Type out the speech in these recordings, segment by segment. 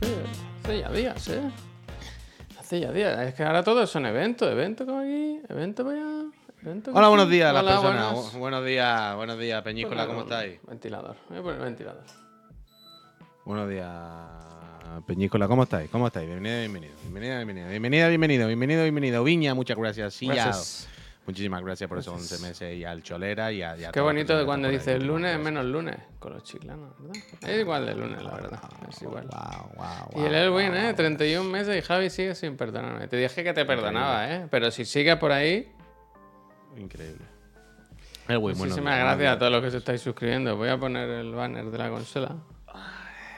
Hace ya días, ¿eh? Hace ya días. Es que ahora todos son eventos, eventos como aquí, eventos para allá. Eventos Hola, buenos días a las personas. buenas. Buenos días, buenos días, Peñícola, ¿cómo estáis? Ventilador. Voy a poner ventilador. Buenos días, Peñícola, ¿cómo estáis? ¿Cómo estáis? Bienvenido, bienvenido. Bienvenida, bienvenida. Bienvenida, bienvenido. Bienvenido, bienvenido. Viña, muchas gracias. Sí, ya. Muchísimas gracias por esos 11 meses y al Cholera y a, y a Qué bonito de cuando que dice están el por ahí. lunes es menos lunes con los chiclanos, ¿verdad? Es igual de lunes, la verdad. Es igual. Wow, wow, Y wow, el Elwin. ¿eh? 31 meses y Javi sigue sin perdonarme. Te dije que te perdonaba, ¿eh? Pero si sigues por ahí, Increíble. Elwin, muchísimas días, gracias a todos los que os estáis suscribiendo. Voy a poner el banner de la consola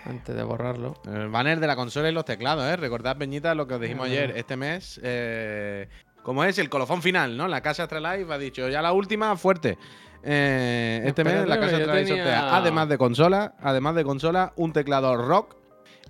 antes de borrarlo. El banner de la consola y los teclados, ¿eh? Recordad, Peñita, lo que os dijimos Ah. ayer. Este mes, eh, como es el colofón final, ¿no? La Casa Astralife ha dicho ya la última, fuerte. Eh, este mes, la Casa Astralife tenía- sortea, además de consola, además de consola, un teclado rock.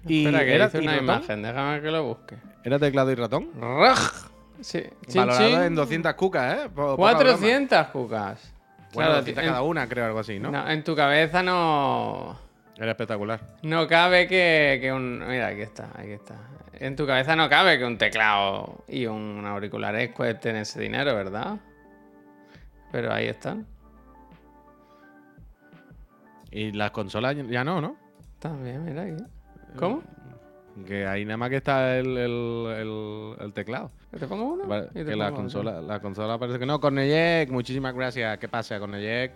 Y Espera, que era, hice una ratón. imagen, déjame que lo busque. Era teclado y ratón. ¡Raj! Sí. Valorado chin. en 200 cucas, ¿eh? Po- poca broma. 400 cucas. Bueno, Claro, 200 en- cada una, creo, algo así, ¿no? no, en tu cabeza no. Era espectacular. No cabe que, que un. Mira, aquí está, aquí está. En tu cabeza no cabe que un teclado y un auriculares cuesten ese dinero, ¿verdad? Pero ahí están. Y las consolas ya no, ¿no? También, mira aquí. ¿Cómo? Que ahí nada más que está el, el- el- el teclado. ¿Que ¿Te pongo uno? Vale, Y te que la consola, la consola parece que no. Cornellec, muchísimas gracias. ¿Qué pasa, Cornellec?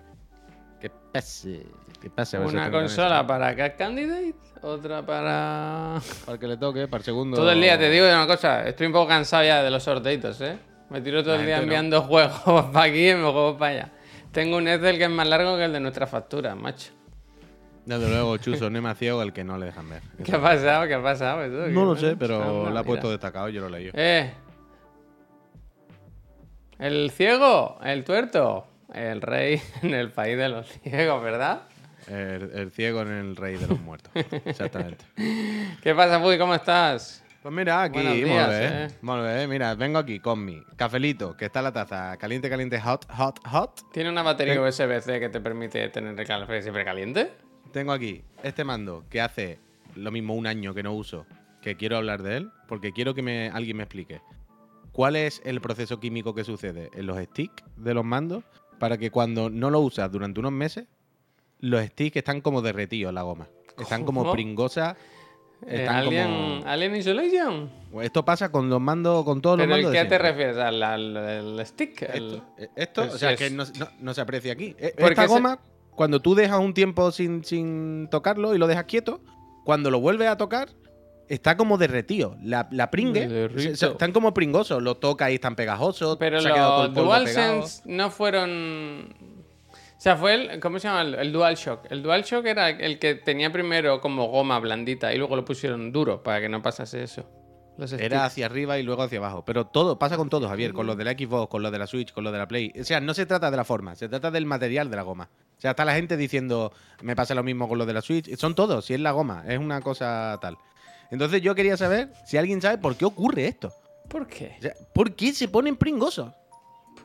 ¿Qué pasa? ¿Qué pasa? A ver Una consola eso. para Cat Candidate, otra para. Para el que le toque, para el segundo. Todo el día te digo una cosa, estoy un poco cansado ya de los sorteitos, ¿eh? Me tiro todo La el día no. enviando juegos para aquí y me juegos para allá. Tengo un Excel que es más largo que el de nuestra factura, macho. Desde luego, Chuso, no es más ciego el que no le dejan ver. ¿Qué ha pasado? ¿Qué ha pasado? ¿Tú? ¿Qué No lo sé, pero Anda, lo ha puesto mira. destacado, yo lo leí. Eh. El ciego, el tuerto, el rey en el país de los ciegos, ¿verdad? El, el ciego en el rey de los muertos. Exactamente. ¿Qué pasa, Puy? ¿Cómo estás? Pues mira, aquí, días, eh. muy bien. Mira, vengo aquí con mi cafelito, que está en la taza, caliente, caliente, hot, hot, hot. ¿Tiene una batería Ten- USB-C que te permite tener el café siempre caliente? Tengo aquí este mando que hace lo mismo un año que no uso, que quiero hablar de él, porque quiero que me, alguien me explique cuál es el proceso químico que sucede en los sticks de los mandos para que cuando no lo usas durante unos meses, los sticks están como derretidos la goma. Están como pringosas. Eh, Están Alien, como... Alien Isolation. Esto pasa con los mandos, con todos los ¿Pero mandos. el de qué te refieres? ¿Al, al- al stick? El- Esto, eh, esto, Pues o sea, es- que no, no- no se aprecia aquí. Porque Esta se- goma, cuando tú dejas un tiempo sin, sin tocarlo y lo dejas quieto, cuando lo vuelves a tocar, está como derretido. La, la pringue, se- se- están como pringosos. Lo toca y están pegajosos. Pero se ha quedado todo los el polvo pegado. DualSense no fueron. O sea, fue el. ¿Cómo se llama? El, el DualShock. El DualShock era el que tenía primero como goma blandita y luego lo pusieron duro para que no pasase eso. Los Era hacia arriba y luego hacia abajo. Pero todo, pasa con todo, Javier. Con los de la Xbox, con los de la Switch, con los de la Play. O sea, no se trata de la forma, se trata del material de la goma. O sea, está la gente diciendo, me pasa lo mismo con los de la Switch. Son todos, si es la goma, es una cosa tal. Entonces yo quería saber si alguien sabe por qué ocurre esto. ¿Por qué? O sea, ¿por qué se ponen pringosos?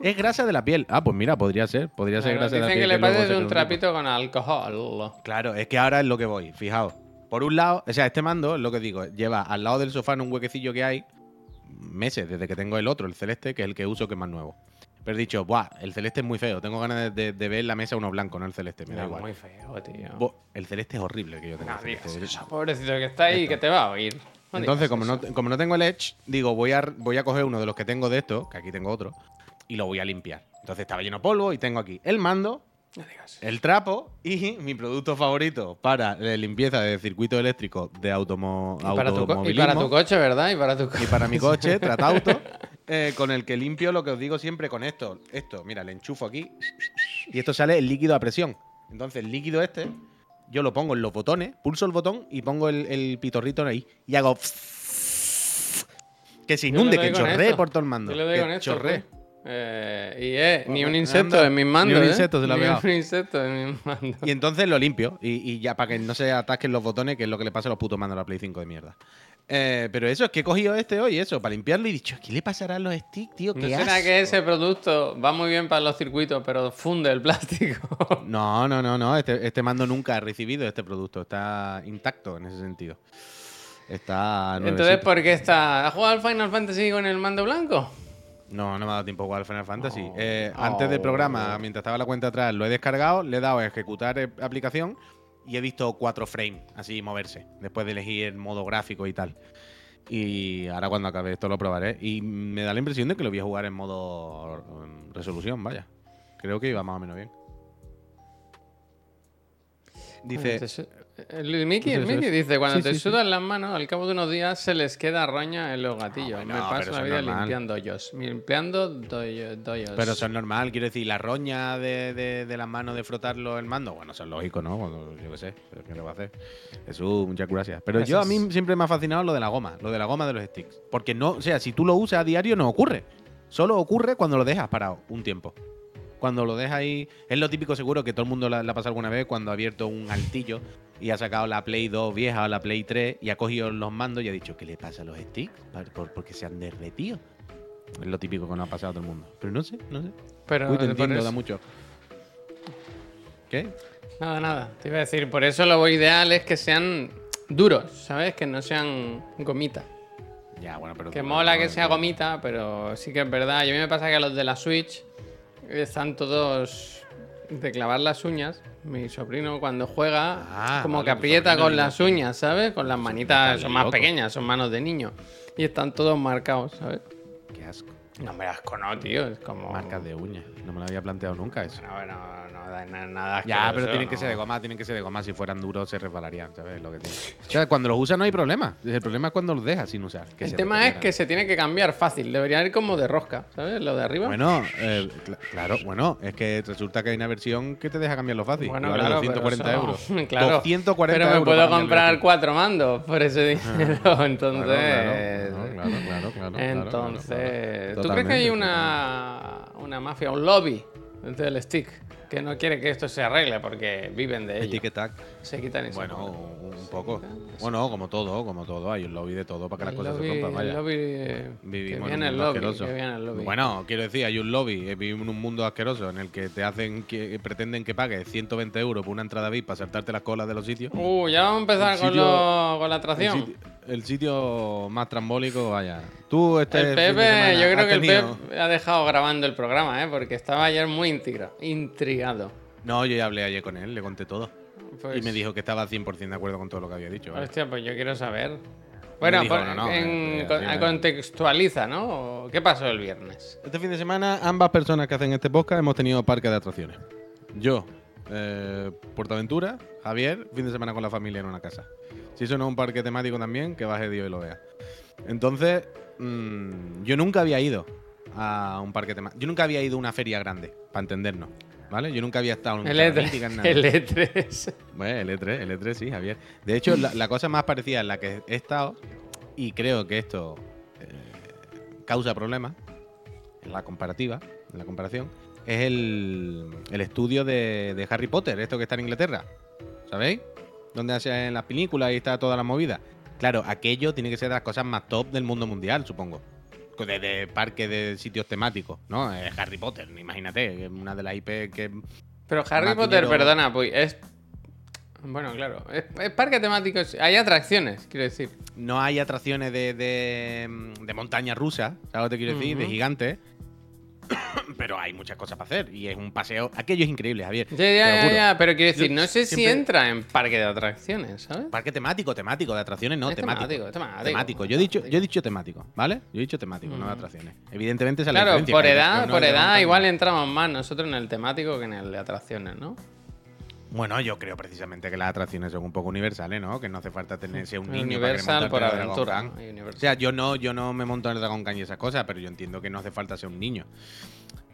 Es grasa de la piel. Ah, pues mira, podría ser. Podría ser grasa de la dicen piel. que le pases se un trapito con alcohol. Claro, es que ahora es lo que voy, fijaos. Por un lado, o sea, este mando, es lo que digo, lleva al lado del sofá en un huequecillo que hay meses, desde que tengo el otro, el celeste, que es el que uso, que es más nuevo. Pero he dicho, buah, el celeste es muy feo, tengo ganas de, de- de ver en la mesa uno blanco, no el celeste, me da igual. muy feo, tío. Bo- el celeste es horrible que yo tengo. No digas eso, pobrecito que está ahí, que te va a oír. No Entonces, como no, como no tengo el Edge, digo, voy a, voy a coger uno de los que tengo de estos, que aquí tengo otro, y lo voy a limpiar. Entonces estaba lleno de polvo y tengo aquí el mando, No digas eso. el trapo y mi producto favorito para la limpieza de circuito eléctrico de automo Y para, tu y para tu coche, ¿verdad? Y para tu coche. y para mi coche, Tratauto, eh, con el que limpio lo que os digo siempre con esto. Esto, mira, le enchufo aquí y esto sale el líquido a presión. Entonces, el líquido este, yo lo pongo en los botones, pulso el botón y pongo el, el pitorrito ahí y hago que se inunde, que chorree por todo el mando. Yo le doy que con esto. chorree. pues. Eh, y eh, ni un Anda, insecto en mis mandos. ni un ¿eh? insecto se lo ha Ni un insecto en mis mandos. Y entonces lo limpio. Y, y ya para que no se atasquen los botones, que es lo que le pasa a los putos mandos a la Play 5 de mierda. Eh, pero eso, es que he cogido este hoy, eso, para limpiarlo y he dicho, ¿qué le pasará a los sticks, tío? ¿No ¿Qué será asco". que ese producto va muy bien para los circuitos, pero funde el plástico? No, no, no, no. Este, este mando nunca ha recibido este producto. Está intacto en ese sentido. Está Entonces, nuevecito. ¿por qué está? ¿Has jugado al Final Fantasy con el mando blanco? No, no me ha dado tiempo a jugar al Final Fantasy. Oh. Eh, Antes del programa, mientras estaba la cuenta atrás, lo he descargado, le he dado a ejecutar eh, aplicación y he visto cuatro frames así moverse, después de elegir el modo gráfico y tal. Y ahora cuando acabe esto lo probaré. Y me da la impresión de que lo voy a jugar en modo mm, resolución, vaya. Creo que iba más o menos bien. Dice, El Mickey, el. Mickey dice, cuando Sí, te sí, sí. sudan las manos, al cabo de unos días se les queda roña en los gatillos. No, Me no, paso la vida normal. limpiando hoyos. Limpiando doyo- doyos. Pero eso es normal, quiero decir, la roña de, de- de las manos de frotarlo el mando, bueno, eso es lógico, ¿no? Yo qué sé, pero ¿qué le va a hacer? Jesús, muchas gracias. Pero yo a mí siempre me ha fascinado lo de la goma, lo de la goma de los sticks. Porque no, o sea, si tú lo usas a diario no ocurre. Solo ocurre cuando lo dejas parado un tiempo. Cuando lo dejas ahí, es lo típico seguro que todo el mundo la, la ha pasado alguna vez cuando ha abierto un altillo y ha sacado la Play 2 vieja o la Play 3 y ha cogido los mandos y ha dicho, ¿qué le pasa a los sticks? Por- por- porque se han derretido. Es lo típico que nos ha pasado a todo el mundo. Pero no sé, no sé. Pero Uy, te entiendo, eso- da mucho. ¿Qué? Nada, nada. Te iba a decir, por eso lo ideal es que sean duros, ¿sabes? Que no sean gomita. Ya, bueno, pero. Que mola que sea gomita, pero sí que es verdad. Y a mí me pasa que los de la Switch están todos de clavar las uñas. Mi sobrino cuando juega, Ah, como vale, que aprieta con las uñas, ¿sabes? Con las manitas, son más loco. pequeñas, son manos de niño. Y están todos marcados, ¿sabes? Qué asco. No me asco, no, tío. Es como. Marcas de uñas. No me lo había planteado nunca eso. No, no, no, da na- nada. Ya, pero tienen que ser de goma, tienen que ser de goma. Si fueran duros se resbalarían, ¿sabes? Lo que tiene. O sea, cuando los usas no hay problema. El problema es cuando los dejas sin usar. que El tema es que se tiene que cambiar fácil. Debería ir como de rosca, ¿sabes? Lo de arriba. Bueno, eh, cl- claro, bueno, es que resulta que hay una versión que te deja cambiarlo fácil. Bueno, vale claro, 240 pero euros. eso- claro. 240 pero me euros puedo comprar cuatro mandos por ese dinero. Entonces. Claro, claro, claro, claro, claro, entonces. claro, claro. ¿Tú crees que hay una, una mafia, un lobby dentro del stick que no quiere que esto se arregle porque viven de ello? Tac. Se quitan y Bueno, un poco. Bueno, como todo, como todo. Hay un lobby de todo para que las cosas se rompan. Vaya. el lobby, eh, que Vivimos viene en un mundo lobby, asqueroso. que viene el lobby. Bueno, quiero decir, hay un lobby. eh, Vivimos en un mundo asqueroso en el que te hacen que pretenden que pagues 120 euros por una entrada VIP para saltarte las colas de los sitios. Uh, ya vamos a empezar con, sitio- lo- con la El atracción. El sitio más trambólico, vaya. Tú, este El Pepe, semana, yo creo que el Pepe ha dejado grabando el programa, ¿eh? Porque estaba ayer muy intriga- intrigado. No, yo ya hablé ayer con él, le conté todo. Pues, Y me dijo que estaba 100% de acuerdo con todo lo que había dicho. ¿vale? Hostia, pues yo quiero saber. Bueno, dijo, pon- no, no, en- eh, con- contextualiza, ¿no? ¿Qué pasó el viernes? Este fin de semana, ambas personas que hacen este podcast hemos tenido parque de atracciones. Yo, eh, Portaventura, Javier, fin de semana con la familia en una casa. Si eso no es un parque temático también, que baje Dios y lo vea. Entonces, mm, yo nunca había ido a un parque temático. Yo nunca había ido a una feria grande, para entendernos. ¿Vale? Yo nunca había estado en un El Chavalítica, en E3. nada. El E E3. Bueno, el E3, el E3 sí, Javier. De hecho, la, la cosa más parecida en la que he estado, y creo que esto eh, causa problemas en la comparativa, en la comparación, es el, el estudio de, de Harry Potter, esto que está en Inglaterra. ¿Sabéis? Donde hacen las películas y está toda la movida. Claro, aquello tiene que ser de las cosas más top del mundo mundial, supongo. De, de parques de sitios temáticos, ¿no? Eh, Harry Potter, imagínate, es una de las IP que Pero Harry Potter, dinero. perdona, pues es. Bueno, claro. Es, es parque temático. Hay atracciones, quiero decir. no hay atracciones de, de, de montaña rusa, ¿sabes lo que te quiero decir? De gigantes. Pero hay muchas cosas para hacer. Y es un paseo. Aquello es increíble, Javier. Ya, te lo ya, ya, juro. ya, pero quiero decir, Yo no sé si entra en parque de atracciones, ¿sabes? Parque temático, temático, de atracciones no, Es temático. temático, es temático. Temático. Yo he dicho, yo he dicho temático, ¿vale? Yo he dicho temático, no de Mm. atracciones. Evidentemente la Claro, por edad, por edad igual entramos más nosotros en el temático que en el de atracciones, ¿no? Bueno, yo creo precisamente que las atracciones son un poco universales, ¿no? Que no hace falta tener ser un niño Universal para por en el aventura. Universal. O sea, yo no, yo no me monto en el Dragon Khan y esas cosas, pero yo entiendo que no hace falta ser un niño.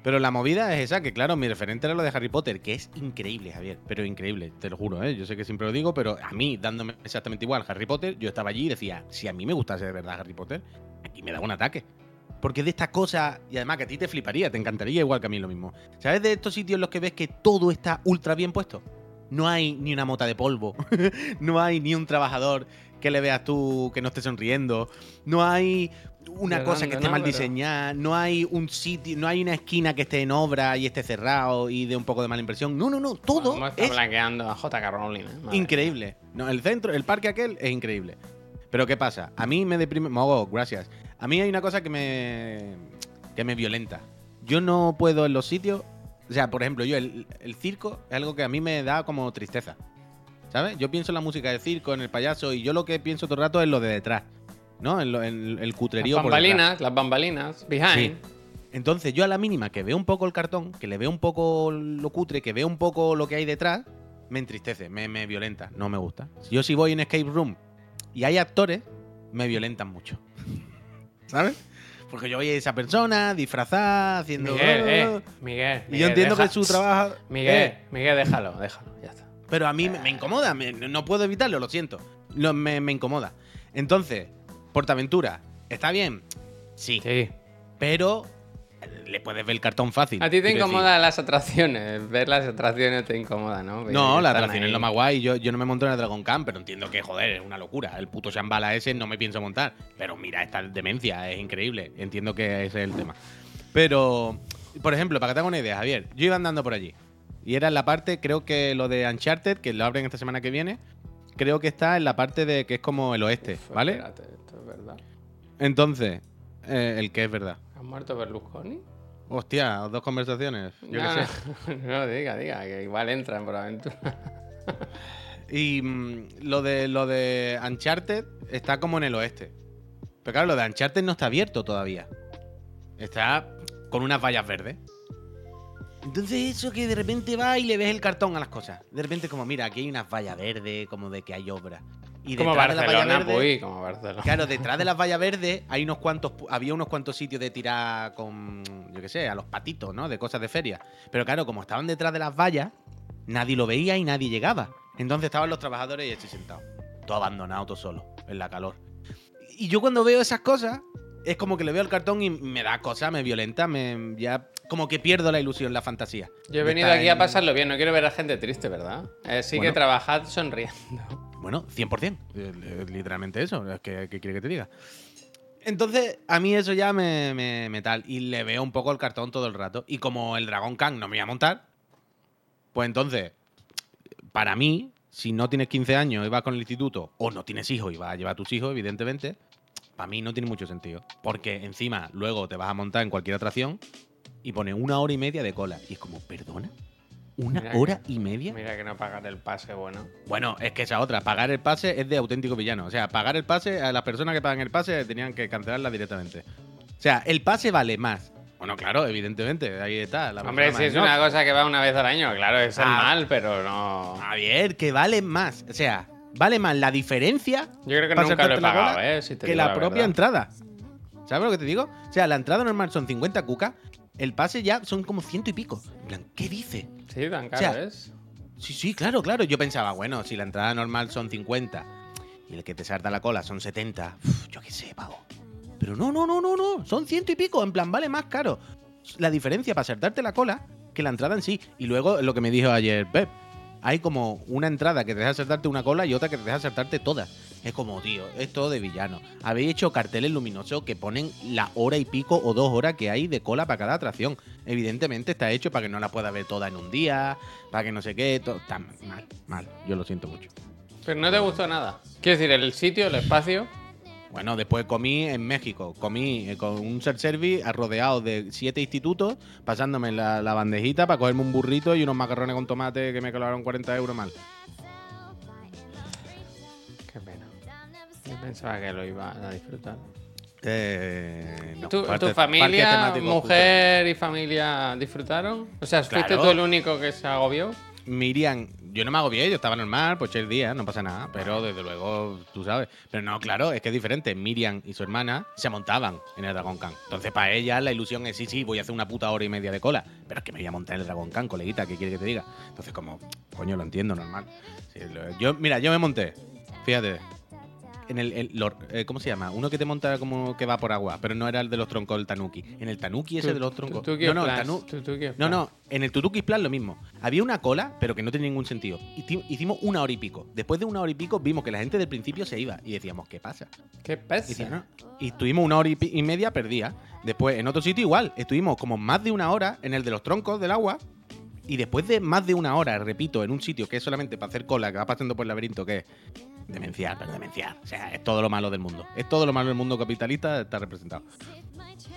Pero la movida es esa, que claro, mi referente era lo de Harry Potter, que es increíble, Javier, pero increíble, te lo juro, ¿eh? Yo sé que siempre lo digo, pero a mí, dándome exactamente igual Harry Potter, yo estaba allí y decía, si a mí me gustase de verdad Harry Potter, aquí me da un ataque. Porque de estas cosas, y además que a ti te fliparía, te encantaría igual que a mí lo mismo. ¿Sabes de estos sitios en los que ves que todo está ultra bien puesto? No hay ni una mota de polvo, no hay ni un trabajador que le veas tú que no esté sonriendo, no hay una cosa que esté mal diseñada, no hay un sitio, no hay una esquina que esté en obra y esté cerrado y de un poco de mala impresión. No, no, no, todo a estar es blanqueando a J.K. Rowling, ¿eh? Increíble. No, el centro, el parque aquel es increíble. Pero ¿qué pasa? A mí me deprime. Mogo, gracias. A mí hay una cosa que me. que me violenta. Yo no puedo en los sitios. O sea, por ejemplo, yo el, el circo es algo que a mí me da como tristeza. ¿Sabes? Yo pienso en la música del circo, en el payaso, y yo lo que pienso todo el rato es lo de detrás. ¿No? En, lo- en el cutrerío Las por bambalinas, las bambalinas, behind. Sí. Entonces, yo a la mínima que veo un poco el cartón, que le veo un poco lo cutre, que veo un poco lo que hay detrás, me entristece, me, me violenta, no me gusta. Yo si voy en escape room y hay actores, me violentan mucho. ¿Sabes? Porque yo voy a esa persona disfrazada, haciendo... Miguel, eh, Miguel. Y Miguel, yo entiendo deja- que su trabajo... Miguel, Eh, Miguel, déjalo, déjalo, ya está. pero a mí me, me incomoda, me- no puedo evitarlo, lo siento. No, me, me incomoda. Entonces, Portaventura, ¿está bien? Sí. Sí. Pero le puedes ver el cartón fácil. A ti te incomodan las atracciones. Ver las atracciones te incomoda, ¿no? Ver No, que la están atracción ahí. es lo más guay. Yo, yo no me monto en el Dragon Khan, pero entiendo que, joder, es una locura. El puto Shambhala ese no me pienso montar. Pero mira, esta demencia es increíble. Entiendo que ese es el tema. Pero, por ejemplo, para que te haga una idea, Javier, yo iba andando por allí. Y era en la parte, creo que lo de Uncharted, que lo abren esta semana que viene, creo que está en la parte de que es como el oeste, Uf, ¿vale? Espérate, esto es verdad. Entonces, eh, el que es verdad. ¿Ha muerto Berlusconi? Hostia, dos conversaciones. Yo no, qué sé. no, no, diga, diga, que igual entran por aventura. Y mm, lo de lo de Uncharted está como en el oeste. Pero claro, lo de Uncharted no está abierto todavía. Está con unas vallas verdes. Entonces eso que de repente va y le ves el cartón a las cosas. De repente como, mira, aquí hay unas vallas verdes, como de que hay obra. Y como la valla Barcelona, verde- como Barcelona. Claro, detrás de las vallas verdes hay unos cuantos, había unos cuantos sitios de tirar con, yo qué sé, a los patitos, ¿no? De cosas de feria. Pero claro, como estaban detrás de las vallas, nadie lo veía y nadie llegaba. Entonces estaban los trabajadores y estoy sentado. Todo abandonado, todo solo, en la calor. Y yo cuando veo esas cosas, es como que le veo el cartón y me da cosa, me violenta, me ya como que pierdo la ilusión, la fantasía. Yo he venido aquí a pasarlo bien, no quiero ver a gente triste, ¿verdad? Eh, sí que trabajad sonriendo. Bueno, 100%. eh, eh, Literalmente eso. Es que, ¿Qué quiere que te diga? Entonces, a mí eso ya me, me, me tal. Y le veo un poco el cartón todo el rato. Y como el Dragon Khan no me voy a montar, pues entonces, para mí, si no tienes 15 años y vas con el instituto, o no tienes hijos y vas a llevar a tus hijos, evidentemente, para mí no tiene mucho sentido. Porque encima, luego te vas a montar en cualquier atracción y pone una hora y media de cola. Y es como, ¿perdona? ¿Una Mira que- hora y media? Mira que no pagar el pase, bueno. Bueno, es que esa otra, pagar el pase es de auténtico villano. O sea, pagar el pase, a las personas que pagan el pase tenían que cancelarla directamente. O sea, el pase vale más. Bueno, claro, evidentemente, ahí está. La Hombre, si es no. una cosa que va una vez al año, claro, es el Ah. mal, pero no. Javier, que vale más. O sea, vale más la diferencia Yo creo que nunca lo he la pagado, ¿eh? Si te que digo la, propia entrada. ¿Sabes lo que te digo? O sea, la entrada normal son 50 cucas, el pase ya son como ciento y pico. En plan, ¿qué dice? Sí, tan O caro sea, es. Sí, sí, claro, claro. Yo pensaba, bueno, si la entrada normal son 50 y el que te salta la cola son 70, uf, yo qué sé, pavo. Pero no, no, no, no, no. Son ciento y pico. En plan, vale más caro. La diferencia para saltarte la cola que la entrada en sí. Y luego lo que me dijo ayer Pep. Hay como una entrada que te deja saltarte una cola y otra que te deja saltarte todas. Es como, tío, es todo de villano. Habéis hecho carteles luminosos que ponen la hora y pico o dos horas que hay de cola para cada atracción. Evidentemente está hecho para que no la pueda ver toda en un día, para que no sé qué. to- Está mal, mal. Yo lo siento mucho. Pero no te gustó nada. Quiero decir, el sitio, el espacio. Bueno, después comí en México. Comí eh, con un self-service rodeado de siete institutos, pasándome la, la bandejita para cogerme un burrito y unos macarrones con tomate que me cobraron 40 euros mal. Pensaba que lo iba a disfrutar. Eh, no, ¿Tu, tu familia, mujer y familia disfrutaron? O sea, ¿fuiste Claro. tú el único que se agobió? Miriam, yo no me hago bien, yo estaba normal, pues el día, no pasa nada, pero desde luego, tú sabes. Pero no, claro, es que es diferente. Miriam y su hermana se montaban en el Dragon Khan. Entonces, para ella la ilusión es, sí, sí, voy a hacer una puta hora y media de cola, pero es que me voy a montar en el Dragon Khan, coleguita, ¿qué quiere que te diga? Entonces, como, coño, lo entiendo, normal. Sí, lo- yo, mira, yo me monté, fíjate, en el, el- lo- eh, ¿cómo se llama? Uno que te monta como que va por agua, pero no era el de los troncos, el Tanuki. En el Tanuki ese de los troncos. No, no, el Tanu- no, no, en el Tutuki Plan lo mismo. Había una cola, pero que no tenía ningún sentido. Hici- Hicimos una hora y pico. Después de una hora y pico vimos que la gente del principio se iba y decíamos, ¿qué pasa? ¿Qué Y, pasa? decían, "No". Y estuvimos una hora y, y media perdida. Después, en otro sitio igual, estuvimos como más de una hora en el de los troncos del agua Y después de más de una hora, repito, en un sitio que es solamente para hacer cola, que va pasando por el laberinto, que es demencial, pero demencial. O sea, es todo lo malo del mundo. Es todo lo malo del mundo capitalista, está representado.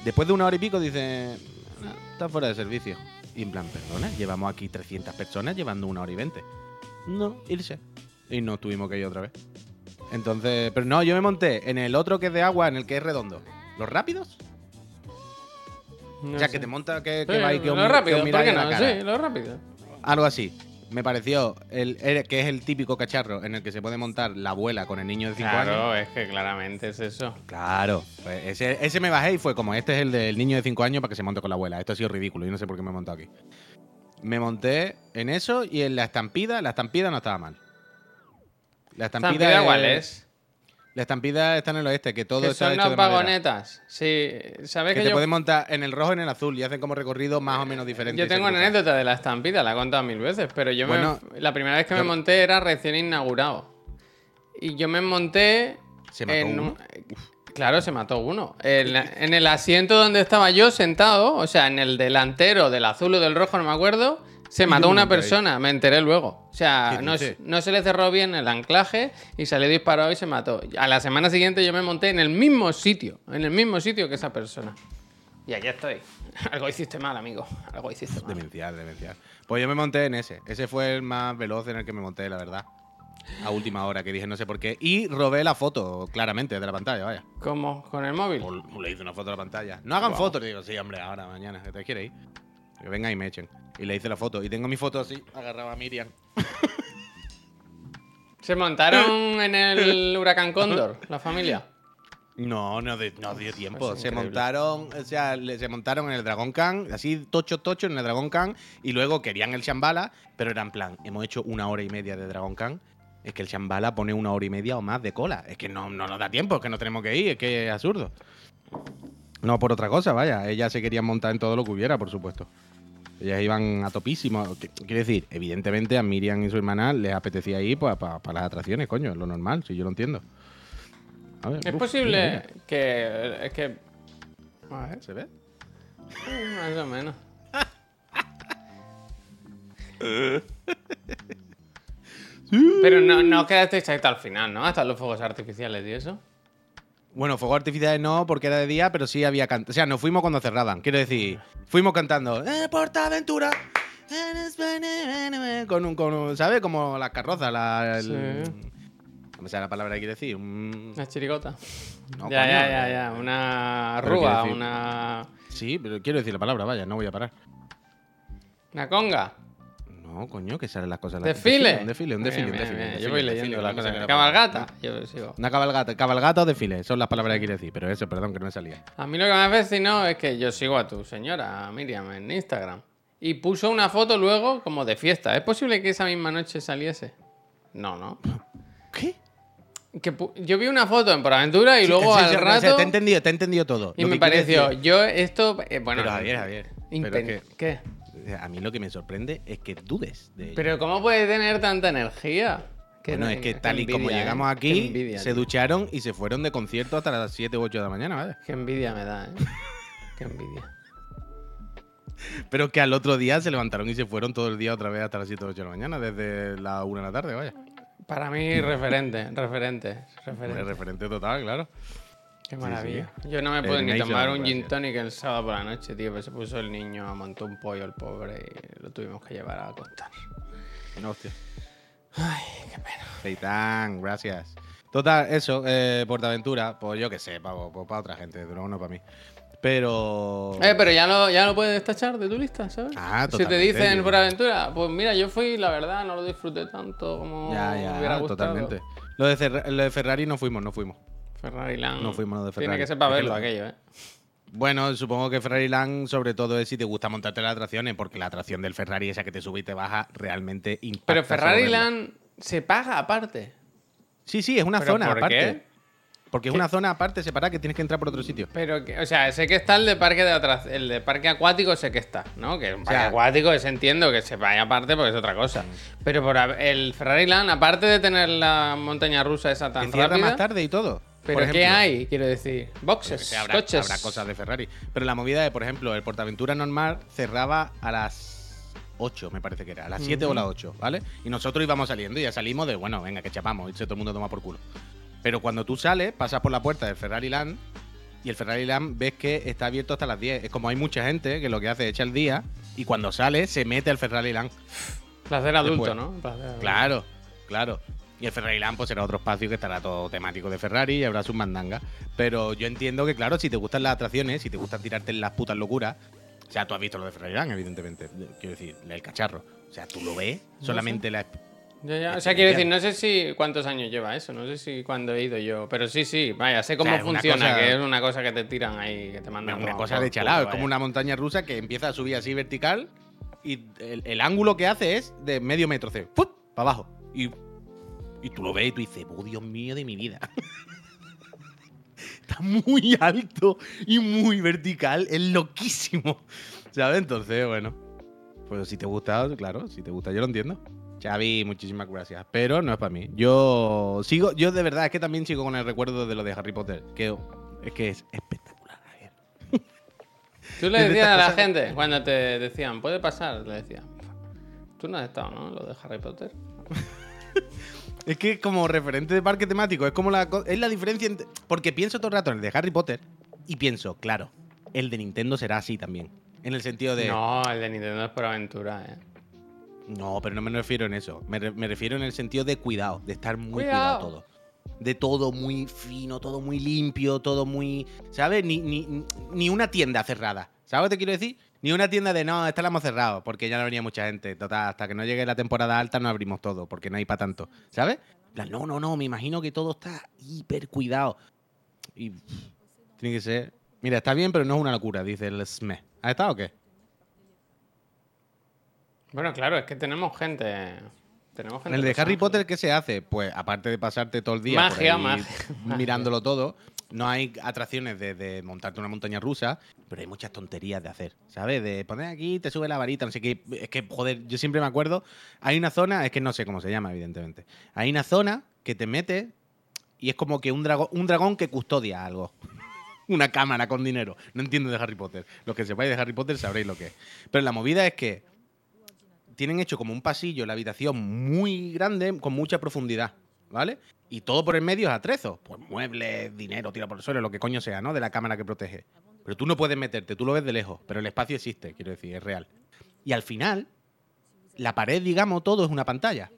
Después de una hora y pico dice, "Ah, está fuera de servicio. Y en plan, perdona, llevamos aquí 300 personas llevando una hora y 20. No, irse. Y nos tuvimos que ir otra vez. Entonces, pero no, yo me monté en el otro que es de agua, en el que es redondo. ¿Los rápidos? No sé. que te monta que, Sí, que va y que lo os que rápido, os ¿por miráis qué a la no? cara. Sí, lo rápido. Algo así. Me pareció el, el- que es el típico cacharro en el que se puede montar la abuela con el niño de 5 años. Claro, es que claramente es eso. Claro. Pues ese, ese me bajé y fue como, este es el del niño de 5 años para que se monte con la abuela. Esto ha sido ridículo, yo no sé por qué me he montado aquí. Me monté en eso y en la estampida, la estampida no estaba mal. La estampida, ¿Estampida es- cuál es? La estampida está en el oeste, que todo Que está son hecho las de vagonetas. Sí, ¿sabes Que que, te yo, puedes montar en el rojo y en el azul y hacen como recorrido más o menos diferente. yo tengo una anécdota de la estampida, la he contado mil veces, pero yo me- la primera vez que yo- me monté era recién inaugurado. Y yo me monté ¿Se mató en uno? un- Claro, se mató uno. En, en el asiento donde estaba yo sentado, o sea, en el delantero del azul o del rojo, no me acuerdo, se mató una persona, me enteré luego. O sea, ¿Qué no, no se le cerró bien el anclaje y salió disparado y se mató. A la semana siguiente yo me monté en el mismo sitio, en el mismo sitio que esa persona. Y aquí estoy. Algo hiciste mal, amigo. Algo hiciste mal. Demencial, demencial. Pues yo me monté en ese. Ese fue el más veloz en el que me monté, la verdad. A última hora, que dije no sé por qué. Y robé la foto, claramente, de la pantalla, vaya. ¿Cómo? ¿Con el móvil? O le hice una foto a la pantalla. No hagan Wow. fotos, digo, sí, hombre, ahora, mañana, que te quiere ir. Que venga y me echen. Y le hice la foto. Y tengo mi foto así, agarraba a Miriam. ¿Se montaron en el huracán Cóndor, la familia? No, no, de- no dio tiempo. Se montaron, o sea, le- se montaron en el Dragon Khan, así tocho tocho en el Dragon Khan, y luego querían el Shambhala, pero era en plan, hemos hecho una hora y media de Dragon Khan. Es que el Shambhala pone una hora y media o más de cola. Es que no, no nos da tiempo, es que no tenemos que ir, es que es absurdo. No por otra cosa, vaya. Ellas se querían montar en todo lo que hubiera, por supuesto. Ellas iban a topísimo. Qu- Quiero decir, evidentemente a Miriam y su hermana les apetecía ir pues, para las atracciones, coño, es lo normal, si yo lo entiendo. A ver, Es uf, posible mira, que. Es que. A ver. ¿Se ve? más o menos. Pero no, no quedasteis hasta el final, ¿no? Hasta los fuegos artificiales y eso. Bueno, fuegos artificiales no, porque era de día, pero sí había cantado. O sea, nos fuimos cuando cerraban. Quiero decir, fuimos cantando. ¡Eh, Portaventura! Con un, con un- ¿sabes? Como la carroza, la. el- Sí. ¿Cómo sea la palabra que quiere decir? Un- Una chirigota. no, ya, coño, ya, ya, eh, ya. Una decir- una. Sí, pero quiero decir la palabra, vaya, no voy a parar. Una conga. No, coño, que salen las cosas. ¿Desfile? Un desfile, un desfile, un desfile. Yo voy leyendo las cosas. Cabalgata. Yo sigo. Una cabalgata, cabalgata o desfile, son las palabras que quiere decir, pero eso, perdón, que no me salía. A mí lo que me fascinó es que yo sigo a tu señora, a Miriam, en Instagram. Y puso una foto luego como de fiesta. ¿Es posible que esa misma noche saliese? No, no. ¿Qué? Que yo vi una foto en Por Aventura y luego Sí, al sí, rato. Te he entendido, te he entendido todo. y Lo me pareció, decir- yo esto. eh, bueno, Pero Javier, Javier. Pero es que- ¿Qué? A mí lo que me sorprende es que dudes de ello. Pero ¿cómo puede tener tanta energía? Bueno, ne- es que tal y como envidia, ¿eh? llegamos aquí, envidia, se ducharon y se fueron de concierto hasta las 7 u 8 de la mañana, ¿vale? Qué envidia me da, ¿eh? Qué envidia. Pero que al otro día se levantaron y se fueron todo el día otra vez hasta las 7 u 8 de la mañana, desde la 1 de la tarde, vaya. Para mí, referente, referente, referente. referente total, claro. Qué maravilla. Yo no me puedo El ni Nation, tomar un gin tonic el sábado por la noche, tío. Pues se puso el niño, montó un pollo el pobre y lo tuvimos que llevar a acostar. No, hostia. Ay, qué pena. Feitán, gracias. Total, eso, eh, Portaventura, pues yo qué sé, para, otra gente, pero no para mí. Pero. Eh, pero ya lo, ya lo puedes tachar de tu lista, ¿sabes? Ah, Si te dicen tío. por aventura, pues mira, yo fui, la verdad, no lo disfruté tanto como ya, me ya, hubiera gustado. totalmente. Lo de, Ferra- lo de Ferrari no fuimos, no fuimos. Ferrari Land. No fuimos de Tiene Ferrari. que ser para verlo lo- aquello, ¿eh? Bueno, supongo que Ferrari Land, sobre todo, es si te gusta montarte las atracciones, porque la atracción del Ferrari, esa que te sube y te baja, realmente impacta. Pero Ferrari. Land se paga aparte. Sí, sí, es una ¿Pero zona por aparte. qué? Porque es una zona aparte separada que tienes que entrar por otro sitio. Pero, que- o sea, sé que está el de parque de atrás, el de parque acuático sé que está, ¿no? Que un parque sea- acuático es entiendo que se vaya aparte porque es otra cosa. Pero por el Ferrari Land, aparte de tener la montaña rusa esa tan rápida, más tarde y todo. Pero Por ¿qué hay? Quiero decir, boxes, sé, habrá, coches. habrá cosas de Ferrari. Pero la movida de, por ejemplo, el Portaventura normal cerraba a las 8, me parece que era, a las 7 o las 8, ¿vale? Y nosotros íbamos saliendo y ya salimos de, bueno, venga, que chapamos, y se todo el mundo toma por culo. Pero cuando tú sales, pasas por la puerta del Ferrari Land y el Ferrari Land ves que está abierto hasta las 10. Es como hay mucha gente que lo que hace es echa el día y cuando sale se mete al Ferrari Land. Placer adulto, Después. ¿no? Placer adulto. Claro, claro. Y el Ferrari Land pues será otro espacio que estará todo temático de Ferrari y habrá sus mandangas. Pero yo entiendo que, claro, si te gustan las atracciones, si te gustan tirarte en las putas locuras, o sea, tú has visto lo de Ferrari Land, evidentemente. Quiero decir, el cacharro. O sea, tú lo ves, solamente la... Ya, ya. O sea, quiero decir, no sé si cuántos años lleva eso, no sé si cuando he ido yo, pero sí, sí, vaya, sé cómo sea, funciona, cosa- que es una cosa que te tiran ahí, que te mandan una cosa de chalado. Es como una montaña rusa que empieza a subir así vertical y el, el ángulo que hace es de medio metro, para abajo. Y, y tú lo ves y tú dices, oh Dios mío de mi vida. Está muy alto y muy vertical, es loquísimo. ¿Sabes? Entonces, bueno. Pues si te gusta, claro, si te gusta, yo lo entiendo. Xavi, muchísimas gracias. Pero no es para mí. Yo sigo, yo de verdad es que también sigo con el recuerdo de lo de Harry Potter. Que es que es espectacular, Javier. Tú le decías a la cosas- gente, cuando te decían, puede pasar, le decían, tú no has estado, ¿no? Lo de Harry Potter. Es que como referente de parque temático, es como la es la diferencia entre- porque pienso todo el rato en el de Harry Potter y pienso, claro, el de Nintendo será así también. En el sentido de No, el de Nintendo es por aventura, ¿eh? No, pero no me refiero en eso. Me, re- me refiero en el sentido de cuidado, de estar muy Cuidado. cuidado, todo. De todo muy fino, todo muy limpio, todo muy. ¿Sabes? Ni, ni, ni una tienda cerrada. ¿Sabes lo que te quiero decir? Ni una tienda de no, esta la hemos cerrado, porque ya no venía mucha gente. Total, hasta que no llegue la temporada alta no abrimos todo, porque no hay para tanto. ¿Sabes? No, no, no, me imagino que todo está hiper cuidado. Y tiene que ser. Mira, está bien, pero no es una locura, dice el SME. ¿Has estado o qué? Bueno, claro, es que tenemos gente. Tenemos En gente el de Harry. Potter, ¿qué se hace? Pues aparte de pasarte todo el día por Magia, ahí magia, mirándolo todo, no hay atracciones de, de montarte una montaña rusa, pero hay muchas tonterías de hacer, ¿sabes? De poner aquí, te sube la varita, no sé qué. Es que, joder, yo siempre me acuerdo, hay una zona, es que no sé cómo se llama, evidentemente. Hay una zona que te mete y es como que un, dragón un dragón que custodia algo. Una cámara con dinero. No entiendo de Harry Potter. Los que sepáis de Harry Potter sabréis lo que es. Pero la movida es que tienen hecho como un pasillo, la habitación muy grande, con mucha profundidad, ¿vale? Y todo por el medio es atrezo. Pues muebles, dinero, tira por el suelo, lo que coño sea, ¿no? De la cámara que protege. Pero tú no puedes meterte, tú lo ves de lejos, pero el espacio existe, quiero decir, es real. Y al final, la pared, digamos, todo es una pantalla.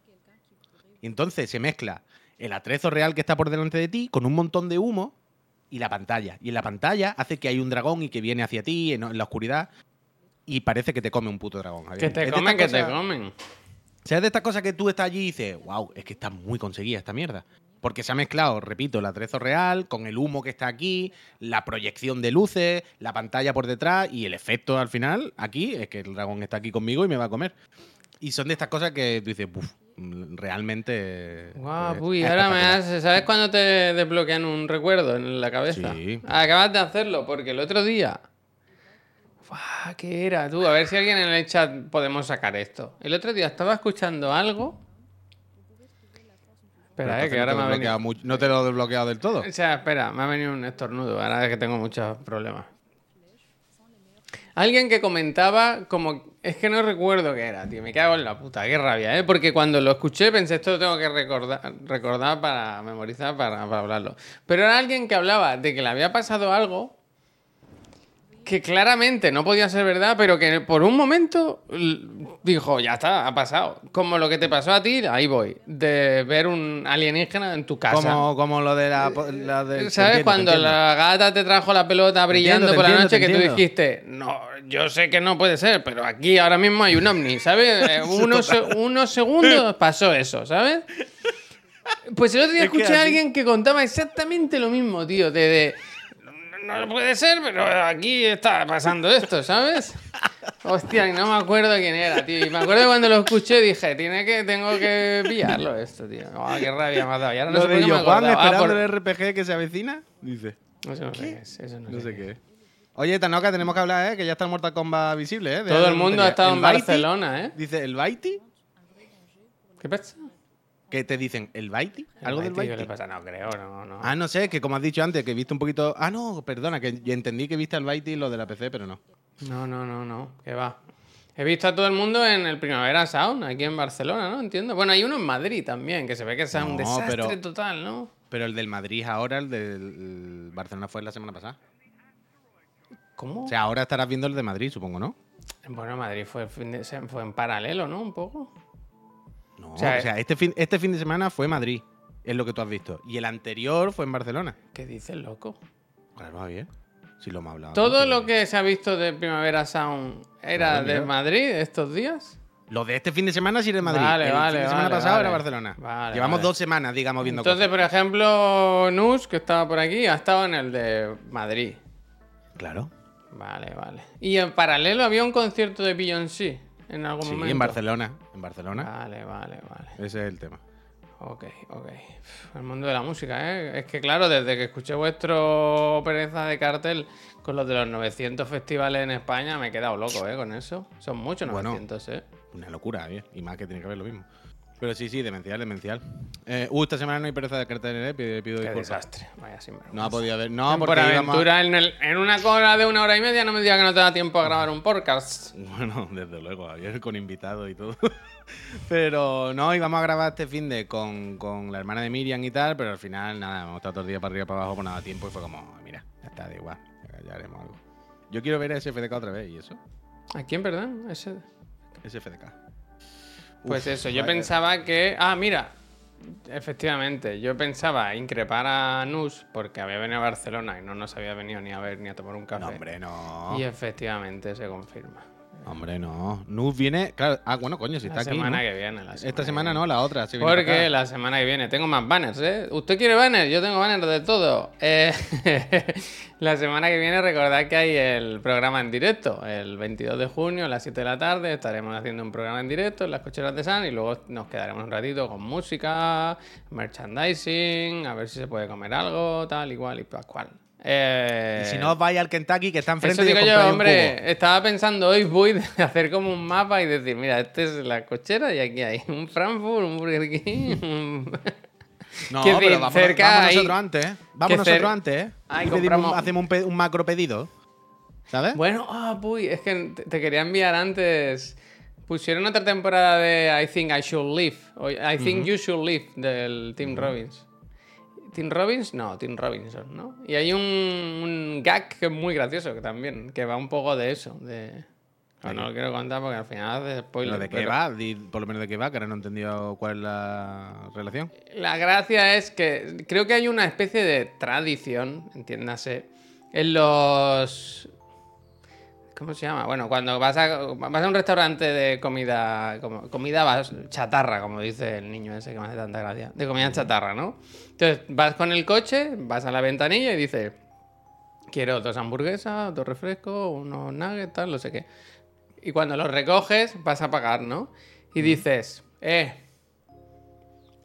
Y entonces se mezcla el atrezo real que está por delante de ti con un montón de humo y la pantalla. Y en la pantalla hace que hay un dragón y que viene hacia ti en, la oscuridad y parece que te come un puto dragón. Javier. Que te comen, que te comen. o sea, es de estas cosas que tú estás allí y dices, wow, es que está muy conseguida esta mierda. Porque se ha mezclado, repito, el atrezo real con el humo que está aquí, la proyección de luces, la pantalla por detrás y el efecto al final aquí es que el dragón está aquí conmigo y me va a comer. Y son de estas cosas que tú dices, uff, realmente. Guau, eh, uy, ahora me espectacular". has... ¿Sabes cuando te desbloquean un recuerdo en la cabeza? Sí. Acabas de hacerlo, porque el otro día... Guau, ¿Qué era? Tú, a ver si alguien en el chat podemos sacar esto. El otro día estaba escuchando algo... Espera, eh, que ahora no me te ha venido... mucho- No te lo he desbloqueado del todo. O sea, espera, me ha venido un estornudo. Ahora es que tengo muchos problemas. Alguien que comentaba como... Es que no recuerdo qué era, tío. Me cago en la puta. Qué rabia, ¿eh? Porque cuando lo escuché pensé, esto lo tengo que recordar, recordar para memorizar, para, para hablarlo. Pero era alguien que hablaba de que le había pasado algo que claramente no podía ser verdad, pero que por un momento dijo, ya está, ha pasado. Como lo que te pasó a ti, ahí voy. De ver un alienígena en tu casa. Como, como lo de la. la de- te ¿Sabes? entiendo, Cuando la gata te trajo la pelota brillando entiendo, por la noche, que tú te dijiste, no, yo sé que no puede ser, pero aquí ahora mismo hay un ovni, ¿sabes? Eh, unos, unos segundos pasó eso, ¿sabes? Pues el otro día escuché a alguien que contaba exactamente lo mismo, tío, de... de, no puede ser, pero aquí está pasando esto, ¿sabes? Hostia, y no me acuerdo quién era, tío. Y me acuerdo cuando lo escuché dije, tiene que, tengo que pillarlo esto, tío. Ah, qué rabia me ha dado. Y ahora no Lo sé por de qué me Yojuan acordaba. Ah, esperando por- el RPG que se avecina, dice. Eso no sé qué es, eso no, No sé sé qué es. qué. Oye, Tanoka, tenemos que hablar, ¿eh? Que ya está el Mortal Kombat visible, ¿eh? Deja Todo de el mundo ha estado en Barcelona, ¿eh? Dice, ¿el Baiti? ¿Qué pasa? ¿Qué te dicen? ¿El Baiti? ¿Algo del Baiti, ¿qué Baiti? le pasa? No creo, no, no. Ah, no sé, que como has dicho antes, que viste un poquito. Ah, no, perdona, que entendí que viste al Baiti lo de la PC, pero no. No, no, no, no. ¿Qué va? He visto a todo el mundo en el Primavera Sound, aquí en Barcelona, ¿no? Entiendo. Bueno, hay uno en Madrid también, que se ve que es un desastre pero- total, ¿no? Pero el del Madrid ahora, el del Barcelona fue la semana pasada. ¿Cómo? O sea, ahora estarás viendo el de Madrid, supongo, ¿no? bueno, Madrid fue, fue en paralelo, ¿no? Un poco. O o sea, este, fin, este fin de semana fue Madrid, es lo que tú has visto. Y el anterior fue en Barcelona. ¿Qué dices, loco? Claro, Javier. Si lo hemos hablado. ¿Todo lo que se ha visto de Primavera Sound era de. Madrid estos días? Lo de este fin de semana sí era de Madrid. Vale, el vale, fin de semana vale, pasado era Barcelona. Llevamos dos semanas, digamos, viendo Entonces, cosas. por ejemplo, Nus, que estaba por aquí, ha estado en el de Madrid. Claro. Vale, vale. Y en paralelo había un concierto de Beyoncé en algún Sí, momento. en Barcelona. En Barcelona. Vale, vale, vale. Ese es el tema. Ok, ok. El mundo de la música, ¿eh? Es que claro, desde que escuché vuestro pereza de cartel con los de los 900 festivales en España, me he quedado loco, ¿eh? Con eso. Son muchos Bueno. 900, ¿eh? Una locura, Javier. Y más que tiene que ver lo mismo. Pero sí, sí, demencial, demencial. Eh, uh, esta semana no hay pereza de cartel, ¿eh? Pido, pido Qué disculpas. desastre. Vaya sinvergüenza. No ha podido haber. No, por porque íbamos a- aventura en, el- en una cola de una hora y media no me diga que no te da tiempo a grabar un podcast. Bueno, desde luego, Javier, con invitados y todo. Pero no, íbamos a grabar este fin de con, con la hermana de Miriam y tal, pero al final, nada, hemos estado todo el día para arriba para abajo por nada tiempo y fue como, mira, ya está, da igual, ya, ya haremos algo. Yo quiero ver a SFDK otra vez, ¿y eso? ¿A quién, perdón? Ese... SFDK. Pues Uf, eso, yo vaya. pensaba que. Ah, mira. Efectivamente, yo pensaba increpar a Nus porque había venido a Barcelona y no nos había venido ni a ver ni a tomar un café. No, hombre, no. Y efectivamente se confirma. Hombre, no. Nus viene, claro, ah, bueno, coño, si La está aquí. semana ¿no? que viene. La Esta que semana viene. no, la otra. para Porque la semana que viene tengo más banners, ¿eh? ¿Usted quiere banners? Yo tengo banners de todo. Eh, la semana que viene recordad que hay el programa en directo. El 22 de junio a las 7 de la tarde estaremos haciendo un programa en directo en las cocheras de San y luego nos quedaremos un ratito con música, merchandising, a ver si se puede comer algo, tal, igual y pascual. Eh, Y si no, vaya al Kentucky que está enfrente eso y digo os yo, un hombre. cubo. Estaba pensando hoy voy de hacer como un mapa y decir, mira, este es la cochera y aquí hay un Frankfurt, un Burger King. un- No, pero decir, vamos, cerca vamos ahí- nosotros antes, ¿eh? Vamos nosotros cer- antes, ¿eh? Y pedimos- hacemos un, macro pedido. ¿Sabes? bueno, ah, puy, es que te, quería enviar antes. Pusieron otra temporada de I Think I Should Live. o I Think You Should Live del Tim Robbins. ¿Tim Robbins? No, Tim Robinson, ¿no? Y hay un, un gag que es muy gracioso que también, que va un poco de eso. De... No, no lo quiero contar porque al final hace spoiler. ¿Pero de qué pero- va? Por lo menos de qué va, que ahora no he entendido cuál es la relación. La gracia es que creo que hay una especie de tradición, entiéndase, en los... ¿Cómo se llama? Bueno, cuando vas a, vas a un restaurante de comida, como, comida vas- chatarra, como dice el niño ese que me hace tanta gracia, de comida chatarra, ¿no? Entonces vas con el coche, vas a la ventanilla y dices, quiero dos hamburguesas, dos refrescos, unos nuggets, tal, no sé qué. Y cuando los recoges, vas a pagar, ¿no? Y dices, eh,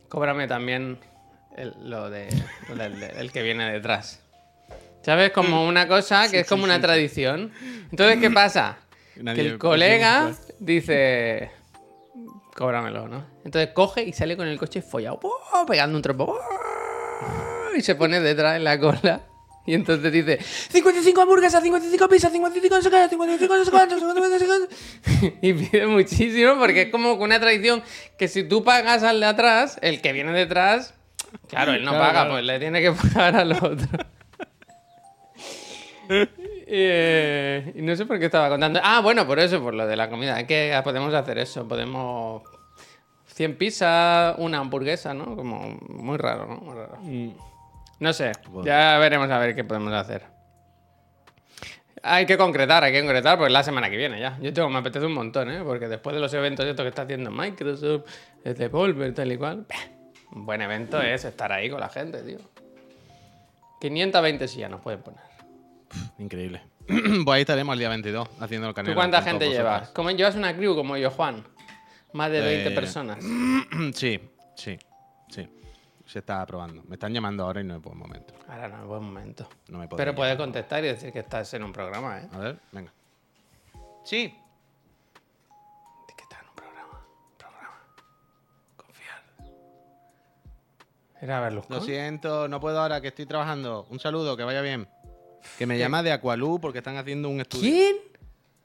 cóbrame también el, lo de, lo del- el que viene detrás. ¿Sabes? Como una cosa que es como una tradición. Entonces, ¿qué pasa? Nadie que el colega pregunta. dice, cóbramelo, ¿no? Entonces coge y sale con el coche follado, ¡buah! pegando un trompo, ¡buah! y se pone detrás en la cola. Y entonces dice, 55 hamburguesas, 55 pizzas, 55 no sé qué, 55 no sé cuántos, 55 no sé cuántos". Y pide muchísimo porque es como una tradición que si tú pagas al de atrás, el que viene detrás, claro, él no Claro, paga, claro. pues le tiene que pagar al otro. Eh, y no sé por qué estaba contando. Ah, bueno, por eso, por lo de la comida. Es que podemos hacer eso. Podemos. 100 pizzas, una hamburguesa, ¿no? Como muy raro, ¿no? Muy raro. No sé. Ya veremos a ver qué podemos hacer. Hay que concretar, hay que concretar, porque es la semana que viene ya. Yo tengo, me apetece un montón, ¿eh? Porque después de los eventos estos que está haciendo Microsoft, el Devolver, tal y cual. Un buen evento es estar ahí con la gente, tío. 520 sillas nos pueden poner. Increíble. pues ahí estaremos el día 22 haciendo el canal. ¿Tú cuánta gente llevas? ¿Cómo llevas una crew como yo, Juan? Más de 20 Eh, personas. sí, sí, sí. Se está probando. Me están llamando ahora y no es buen momento. Ahora no es buen momento. No me puedo Pero puedes contestar y decir que estás en un programa, ¿eh? A ver, venga. Sí. Di que estás en un programa. Programa. Confiar. Era verlo. Lo siento, no puedo ahora que estoy trabajando. Un saludo, que vaya bien. Que me llama de Aqualú porque están haciendo un estudio. ¿Quién?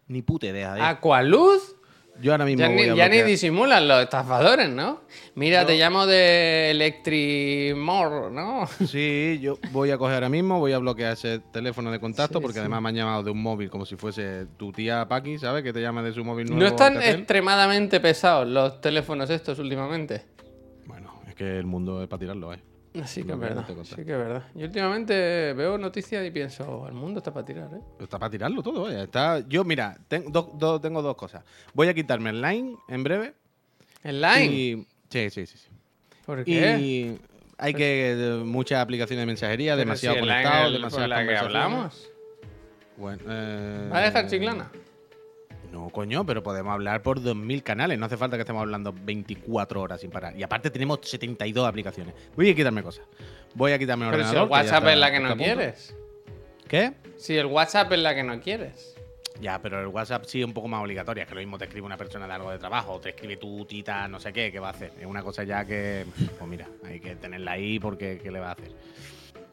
Ni puta idea. eh. ¿Aqualuz? Yo ahora mismo Ya, voy ni, a ya ni disimulan los estafadores, ¿no? Mira, te llamo de Electrimor, ¿no? Sí, yo voy a coger ahora mismo, voy a bloquear ese teléfono de contacto Sí, porque sí. además me han llamado de un móvil como si fuese tu tía Paqui, ¿sabes? Que te llama de su móvil nuevo. No están extremadamente pesados los teléfonos estos últimamente. Bueno, es que el mundo es para tirarlo, ¿eh? Sí que es verdad, sí que es verdad. Yo últimamente veo noticias y pienso, el mundo está para tirar, ¿eh? Está para tirarlo todo. Está... Yo, mira, ten- do- do- tengo dos cosas. Voy a quitarme el line en breve. ¿En line? Y... Sí, sí, sí. sí. ¿Por qué? Y hay que muchas aplicaciones de mensajería, Pero demasiado si el por demasiadas la que hablamos. Bueno, eh, ¿Va a dejar chiclana? No, coño, pero podemos hablar por 2.000 canales. No hace falta que estemos hablando 24 horas sin parar. Y aparte tenemos 72 aplicaciones. Voy a quitarme cosas. Voy a quitarme el Pero si el ordenador. que ya WhatsApp es la que no quieres. ¿Qué? Si el WhatsApp es la que no quieres. Ya, pero el WhatsApp sí es un poco más obligatoria. Que lo mismo te escribe una persona de algo de trabajo, o te escribe tu tita, no sé qué, ¿qué va a hacer? Es una cosa ya que, pues mira, hay que tenerla ahí porque ¿qué le va a hacer?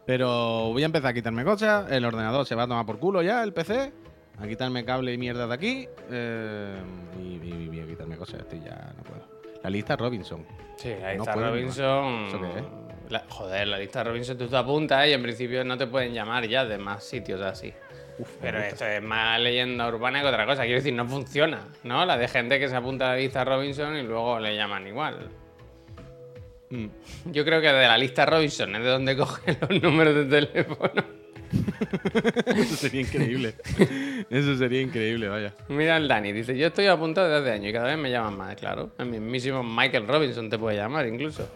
Pero voy a empezar a quitarme cosas. El ordenador se va a tomar por culo ya, el PC. A quitarme cable y mierda de aquí. eh, y, y- y a quitarme cosas. Estoy ya no puedo. La lista Robinson. Sí, la lista Robinson. ¿Eso qué es? la- joder, la lista Robinson tú te apuntas y en principio no te pueden llamar ya de más sitios así. Pero esto es más leyenda urbana que otra cosa. Quiero decir, no funciona, ¿no? La de gente que se apunta a la lista Robinson y luego le llaman igual. Mm. Yo creo que de la lista Robinson es de donde cogen los números de teléfono. Eso sería increíble. Eso sería increíble, vaya. Mira el Dani, dice, yo estoy apuntado desde hace años y cada vez me llaman más, claro. El mismísimo Michael Robinson te puede llamar incluso.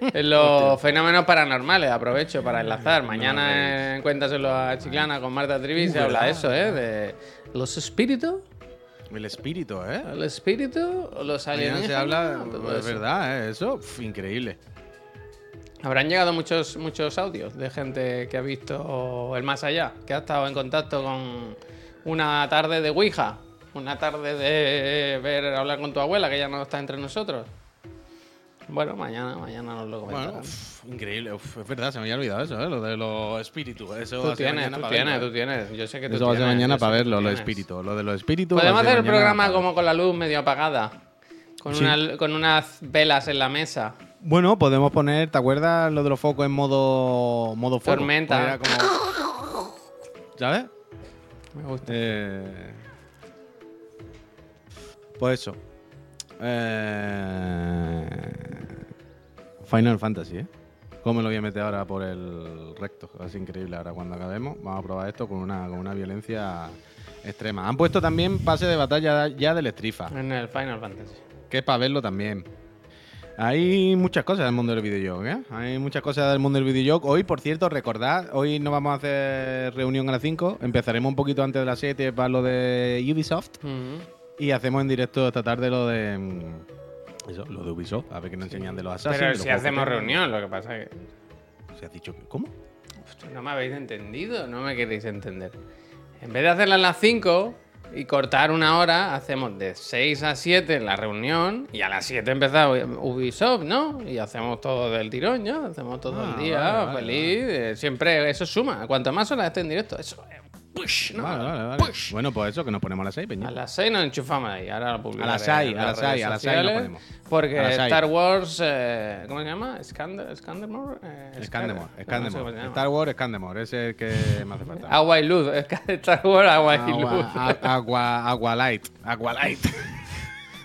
En los fenómenos paranormales, aprovecho para enlazar. Mañana en Cuéntaselo a Chiclana con Marta Trivi se habla de eso, ¿eh? De los espíritus, El espíritu, ¿eh? el espíritu, los Mañana alienígenas. se habla, es verdad, ¿eh? Eso, pf, increíble. Habrán llegado muchos, muchos audios de gente que ha visto el más allá, que ha estado en contacto con una tarde de Ouija, una tarde de ver hablar con tu abuela, que ya no está entre nosotros. Bueno, mañana, mañana nos lo comentarán. Bueno, increíble. uf, es verdad, se me había olvidado eso, ¿eh? Lo de los espíritus. Eso tú tienes, tú tienes, verlo, tú ¿eh? tienes. Yo sé que tú Eso va a ser mañana para verlo, los espíritus. Lo de los espíritus. Podemos hacer el programa como con la luz medio apagada, con, Sí. una- con unas velas en la mesa. Bueno, podemos poner, ¿te acuerdas lo de los focos en modo, modo fuego? Tormenta. Era como- ¿Sabes? Me gusta. Eh, Pues eso. Eh, Final Fantasy, ¿eh? ¿Cómo me lo voy a meter ahora por el recto? Es increíble. Ahora cuando acabemos, vamos a probar esto con una, con una violencia extrema. Han puesto también pase de batalla ya del Strifa, En el Final Fantasy. que es para verlo también. Hay muchas cosas del mundo del videojuego, ¿eh? Hay muchas cosas del mundo del videojuego. Hoy, por cierto, recordad, hoy no vamos a hacer reunión a las 5. Empezaremos un poquito antes de las 7 para lo de Ubisoft. Y hacemos en directo esta tarde lo de. mm, Eso, lo de Ubisoft. A ver qué nos enseñan de los Assassin's. Pero si hacemos reunión, lo que pasa es que... Se ha dicho que. ¿Cómo? Hostia, no me habéis entendido, no me queréis entender. En vez de hacerla a las 5 y cortar una hora, hacemos de 6 a 7 la reunión y a las 7 empezamos Ubisoft, ¿no? Y hacemos todo del tirón, ¿ya? Hacemos todo Ah, el día vale, vale, feliz. eh, Siempre eso suma. Cuanto más horas esté en directo, eso es push, ¿no? Vale, vale, vale. Push. Bueno, pues eso, que nos ponemos a las 6, Peña. A las 6 nos enchufamos ahí. Ahora lo publicaré A las seis, en a las las seis, redes a las seis nos sociales, ponemos. Porque A las seis. Star Wars, eh, ¿cómo se llama? Scander, Scandemore. Eh, Scandemore, no sé Scandemore. Star Wars, Scandemore. Ese es el que me hace falta. Agua y luz. Star Wars, agua y luz. Agua, agua, agua light. Agua light.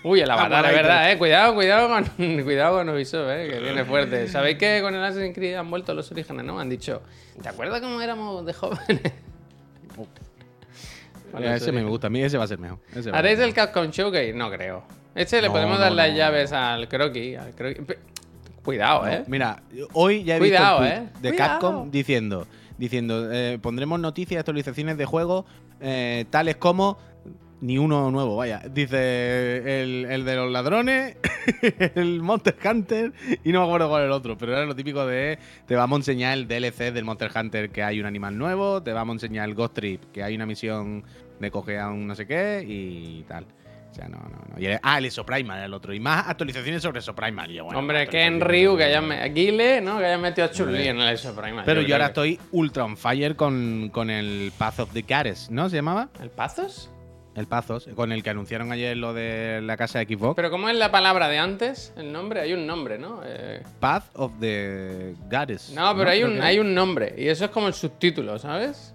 Uy, el avatar, Agua es verdad, eh. Cuidado, cuidado con, cuidado con Ubisoft, eh, que viene fuerte. ¿Sabéis que con el Assassin's Creed han vuelto los orígenes, no? Han dicho, ¿te acuerdas cómo éramos de jóvenes? Ese me gusta. A mí ese va a ser mejor. Ese va a ¿Haréis ser el Capcom Showcase? No creo. Ese le No, podemos no, dar las no, llaves al croquis. Al croquis. Pe- Cuidado, mejor. eh. Mira, hoy ya he Cuidado, visto el tweet eh. de Cuidado. Capcom diciendo, diciendo eh, pondremos noticias, actualizaciones de juegos eh, tales como ni uno nuevo, vaya. Dice el, el de los ladrones, el Monster Hunter y no me acuerdo cuál es el otro, pero era lo típico de te vamos a enseñar el DLC del Monster Hunter que hay un animal nuevo, te vamos a enseñar el Ghost Trip que hay una misión de coger a un no sé qué y tal. O sea, no, no, no. Y el- ah, el era el otro. Y más actualizaciones sobre Exoprimal. Y yo, bueno, Hombre, que en Ryu, que hayan Guile, ¿no? Que hayan metido a Hombre. en el Exo Prime. Pero yo, ahora que- estoy ultra on fire con, con el Path of the Goddess, ¿no? ¿Se llamaba? ¿El Pazos? El Pazos, con el que anunciaron ayer lo de la casa de Xbox. Pero ¿cómo es la palabra de antes? El nombre, hay un nombre, ¿no? Eh, Path of the Goddess. No, pero hay un, hay un nombre. Y eso es como el subtítulo, ¿sabes?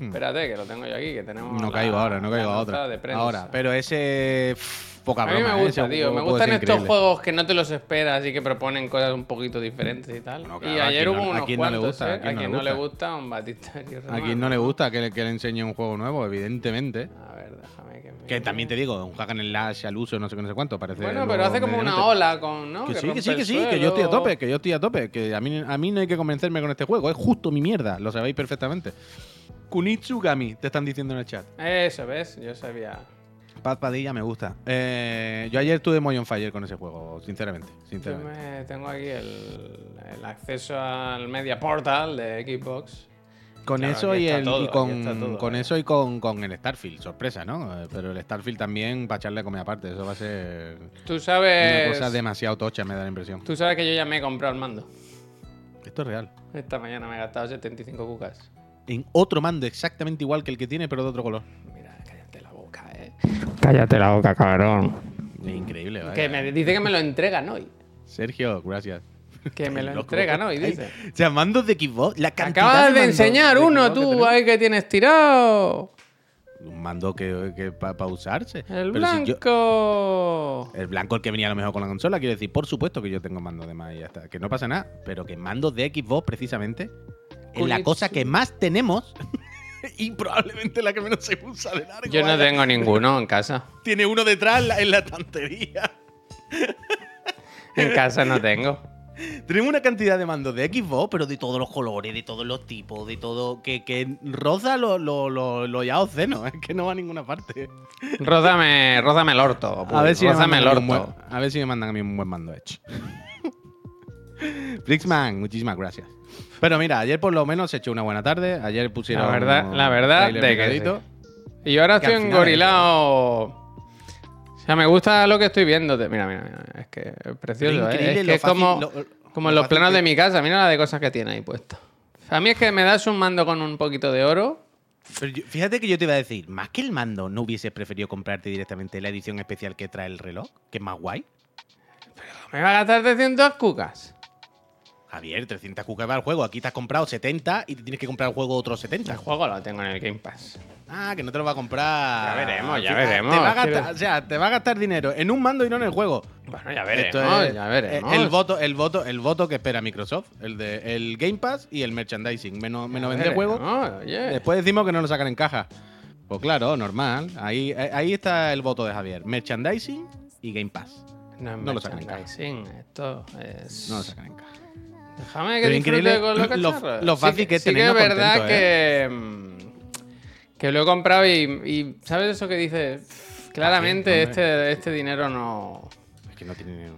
Espérate, que lo tengo yo aquí, que tenemos. Hmm. No la- caigo ahora, no caigo a otra. de. Ahora, pero ese. pff, poca A mí broma, me ¿eh? gusta, Ese tío. Me gustan estos increíble. juegos que no te los esperas y que proponen cosas un poquito diferentes y tal. Y claro, ¿a ayer hubo no- a unos quién no le cuantos, gusta? ¿eh? ¿A no le no le gusta? un Batista A quien no le gusta que le, que le enseñe un juego nuevo, evidentemente. A ver, déjame que me... Que también te digo, un hack en slash al uso, no sé qué, no sé cuánto, parece. Bueno, pero hace como una ola con, ¿no? Que sí, que sí, que sí, que yo estoy a tope, que yo estoy a tope, que a mí, a mí no hay que convencerme con este juego, es justo mi mierda, lo sabéis perfectamente. Kunitsugami, te están diciendo en el chat. Eso, ¿ves? Yo sabía. Paz Padilla me gusta. Eh, yo ayer tuve muy on fire con ese juego, sinceramente. Yo sinceramente. me- tengo aquí el, el acceso al Media Portal de Xbox. Con Claro, eso y, está el, todo, y aquí con, todo, con eh. eso y con, con el Starfield, sorpresa, ¿no? Eh, Pero el Starfield también para echarle a comer aparte, eso va a ser Tú una sabes. cosa demasiado tocha, me da la impresión. Tú sabes que yo ya me he comprado el mando. Esto es real. Esta mañana me he gastado 75 cucas. En otro mando exactamente igual que el que tiene, pero de otro color. Mira, cállate la boca, eh. Cállate la boca, cabrón. Es increíble, ¿vale? Que me dice que me lo entregan hoy. Sergio, gracias. Que me lo Loco. entregan hoy, Ay, dice. O sea, mandos de Xbox. La cantidad Acabas de enseñar de uno, que tú, tenemos. ahí que tienes tirado. Un mando que, que para usarse. El Pero si yo- blanco. el blanco el que venía a lo mejor con la consola, quiero decir, por supuesto que yo tengo mando de más y ya está. Que no pasa nada. Pero que mandos de Xbox, precisamente, es la cosa que más tenemos. y probablemente la que menos se usa de largo. Yo no vaya. tengo ninguno en casa. Tiene uno detrás en la- en la estantería. En casa no tengo. Tenemos una cantidad de mandos de Xbox, pero de todos los colores, de todos los tipos, de todo. Que, que roza lo, lo, lo, lo ya obsceno, es que no va a ninguna parte. Rózame, rózame el orto. A ver, si me rózame el orto. buen, a ver si me mandan a mí un buen mando hecho. Flixman, muchísimas gracias. Pero mira, ayer por lo menos se echó una buena tarde. Ayer pusieron. La verdad, la verdad de que. Y ahora Que estoy engorilado. O sea, me gusta lo que estoy viendo. Mira, mira, mira. Es que es Pero precioso. ¿eh? increíble Es lo que es fácil- como, lo- como lo en los planos que- de mi casa. Mira la de cosas que tiene ahí puesto. A mí es que me das un mando con un poquito de oro. Pero yo- fíjate que yo te iba a decir, más que el mando, ¿no hubieses preferido comprarte directamente la edición especial que trae el reloj? Que es más guay. Me va a gastar 300 cucas. Javier, 300 cucas va el juego. Aquí te has comprado 70 y te tienes que comprar el juego otros 70. El juego lo tengo en el Game Pass. Ah, que no te lo va a comprar. Ya veremos, ya veremos. Te va a gastar, o sea, te va a gastar dinero en un mando y no en el juego. Bueno, ya Esto veremos, es, ya eh, veremos. El voto, el voto, el voto que espera Microsoft, el de el Game Pass y el merchandising. Menos, menos vender juegos. oye. Después decimos que no lo sacan en caja. Pues claro, normal. Ahí, eh, ahí está el voto de Javier. Merchandising y Game Pass. No, lo sacan en caja. Esto es. No lo sacan en caja. Déjame que Pero increíble con los lo- cacharros. lo fácil sí que es sí que es verdad contentos, que, mm, que lo he comprado y, y ¿sabes eso que dices? "Pff, Claramente este, este dinero no... Es que no tiene.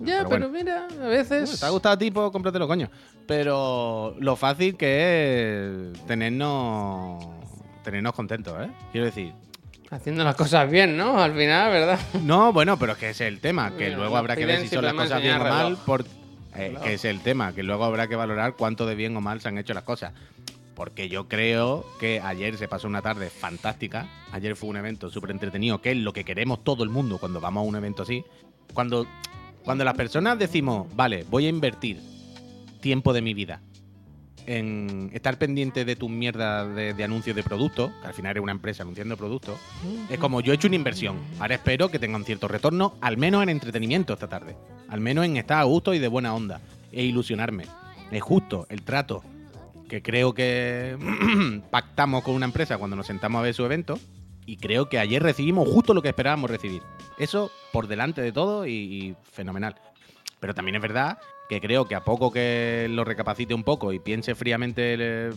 Ya, pero, bueno. mira, a Bueno, veces... ¿Te ha gustado a ti? Pues cómpratelo, coño. Pero lo fácil que es tenernos, tenernos contentos, ¿eh? Quiero decir. Haciendo las cosas bien, ¿no? Al final, ¿verdad? No, bueno, pero es que es el tema, que Mira, luego habrá que ver si son las cosas bien o mal, por, eh, que es el tema, que luego habrá que valorar cuánto de bien o mal se han hecho las cosas. Porque yo creo que ayer se pasó una tarde fantástica, ayer fue un evento súper entretenido, que es lo que queremos todo el mundo cuando vamos a un evento así. Cuando, cuando las personas decimos, vale, voy a invertir tiempo de mi vida en estar pendiente de tus mierdas de, de anuncios de productos, que al final eres una empresa anunciando productos, es como yo he hecho una inversión. Ahora espero que tenga un cierto retorno, al menos en entretenimiento esta tarde. Al menos en estar a gusto y de buena onda. E ilusionarme. Es justo el trato que creo que pactamos con una empresa cuando nos sentamos a ver su evento. Y creo que ayer recibimos justo lo que esperábamos recibir. Eso por delante de todo y, y fenomenal. Pero también es verdad que creo que a poco que lo recapacite un poco y piense fríamente el-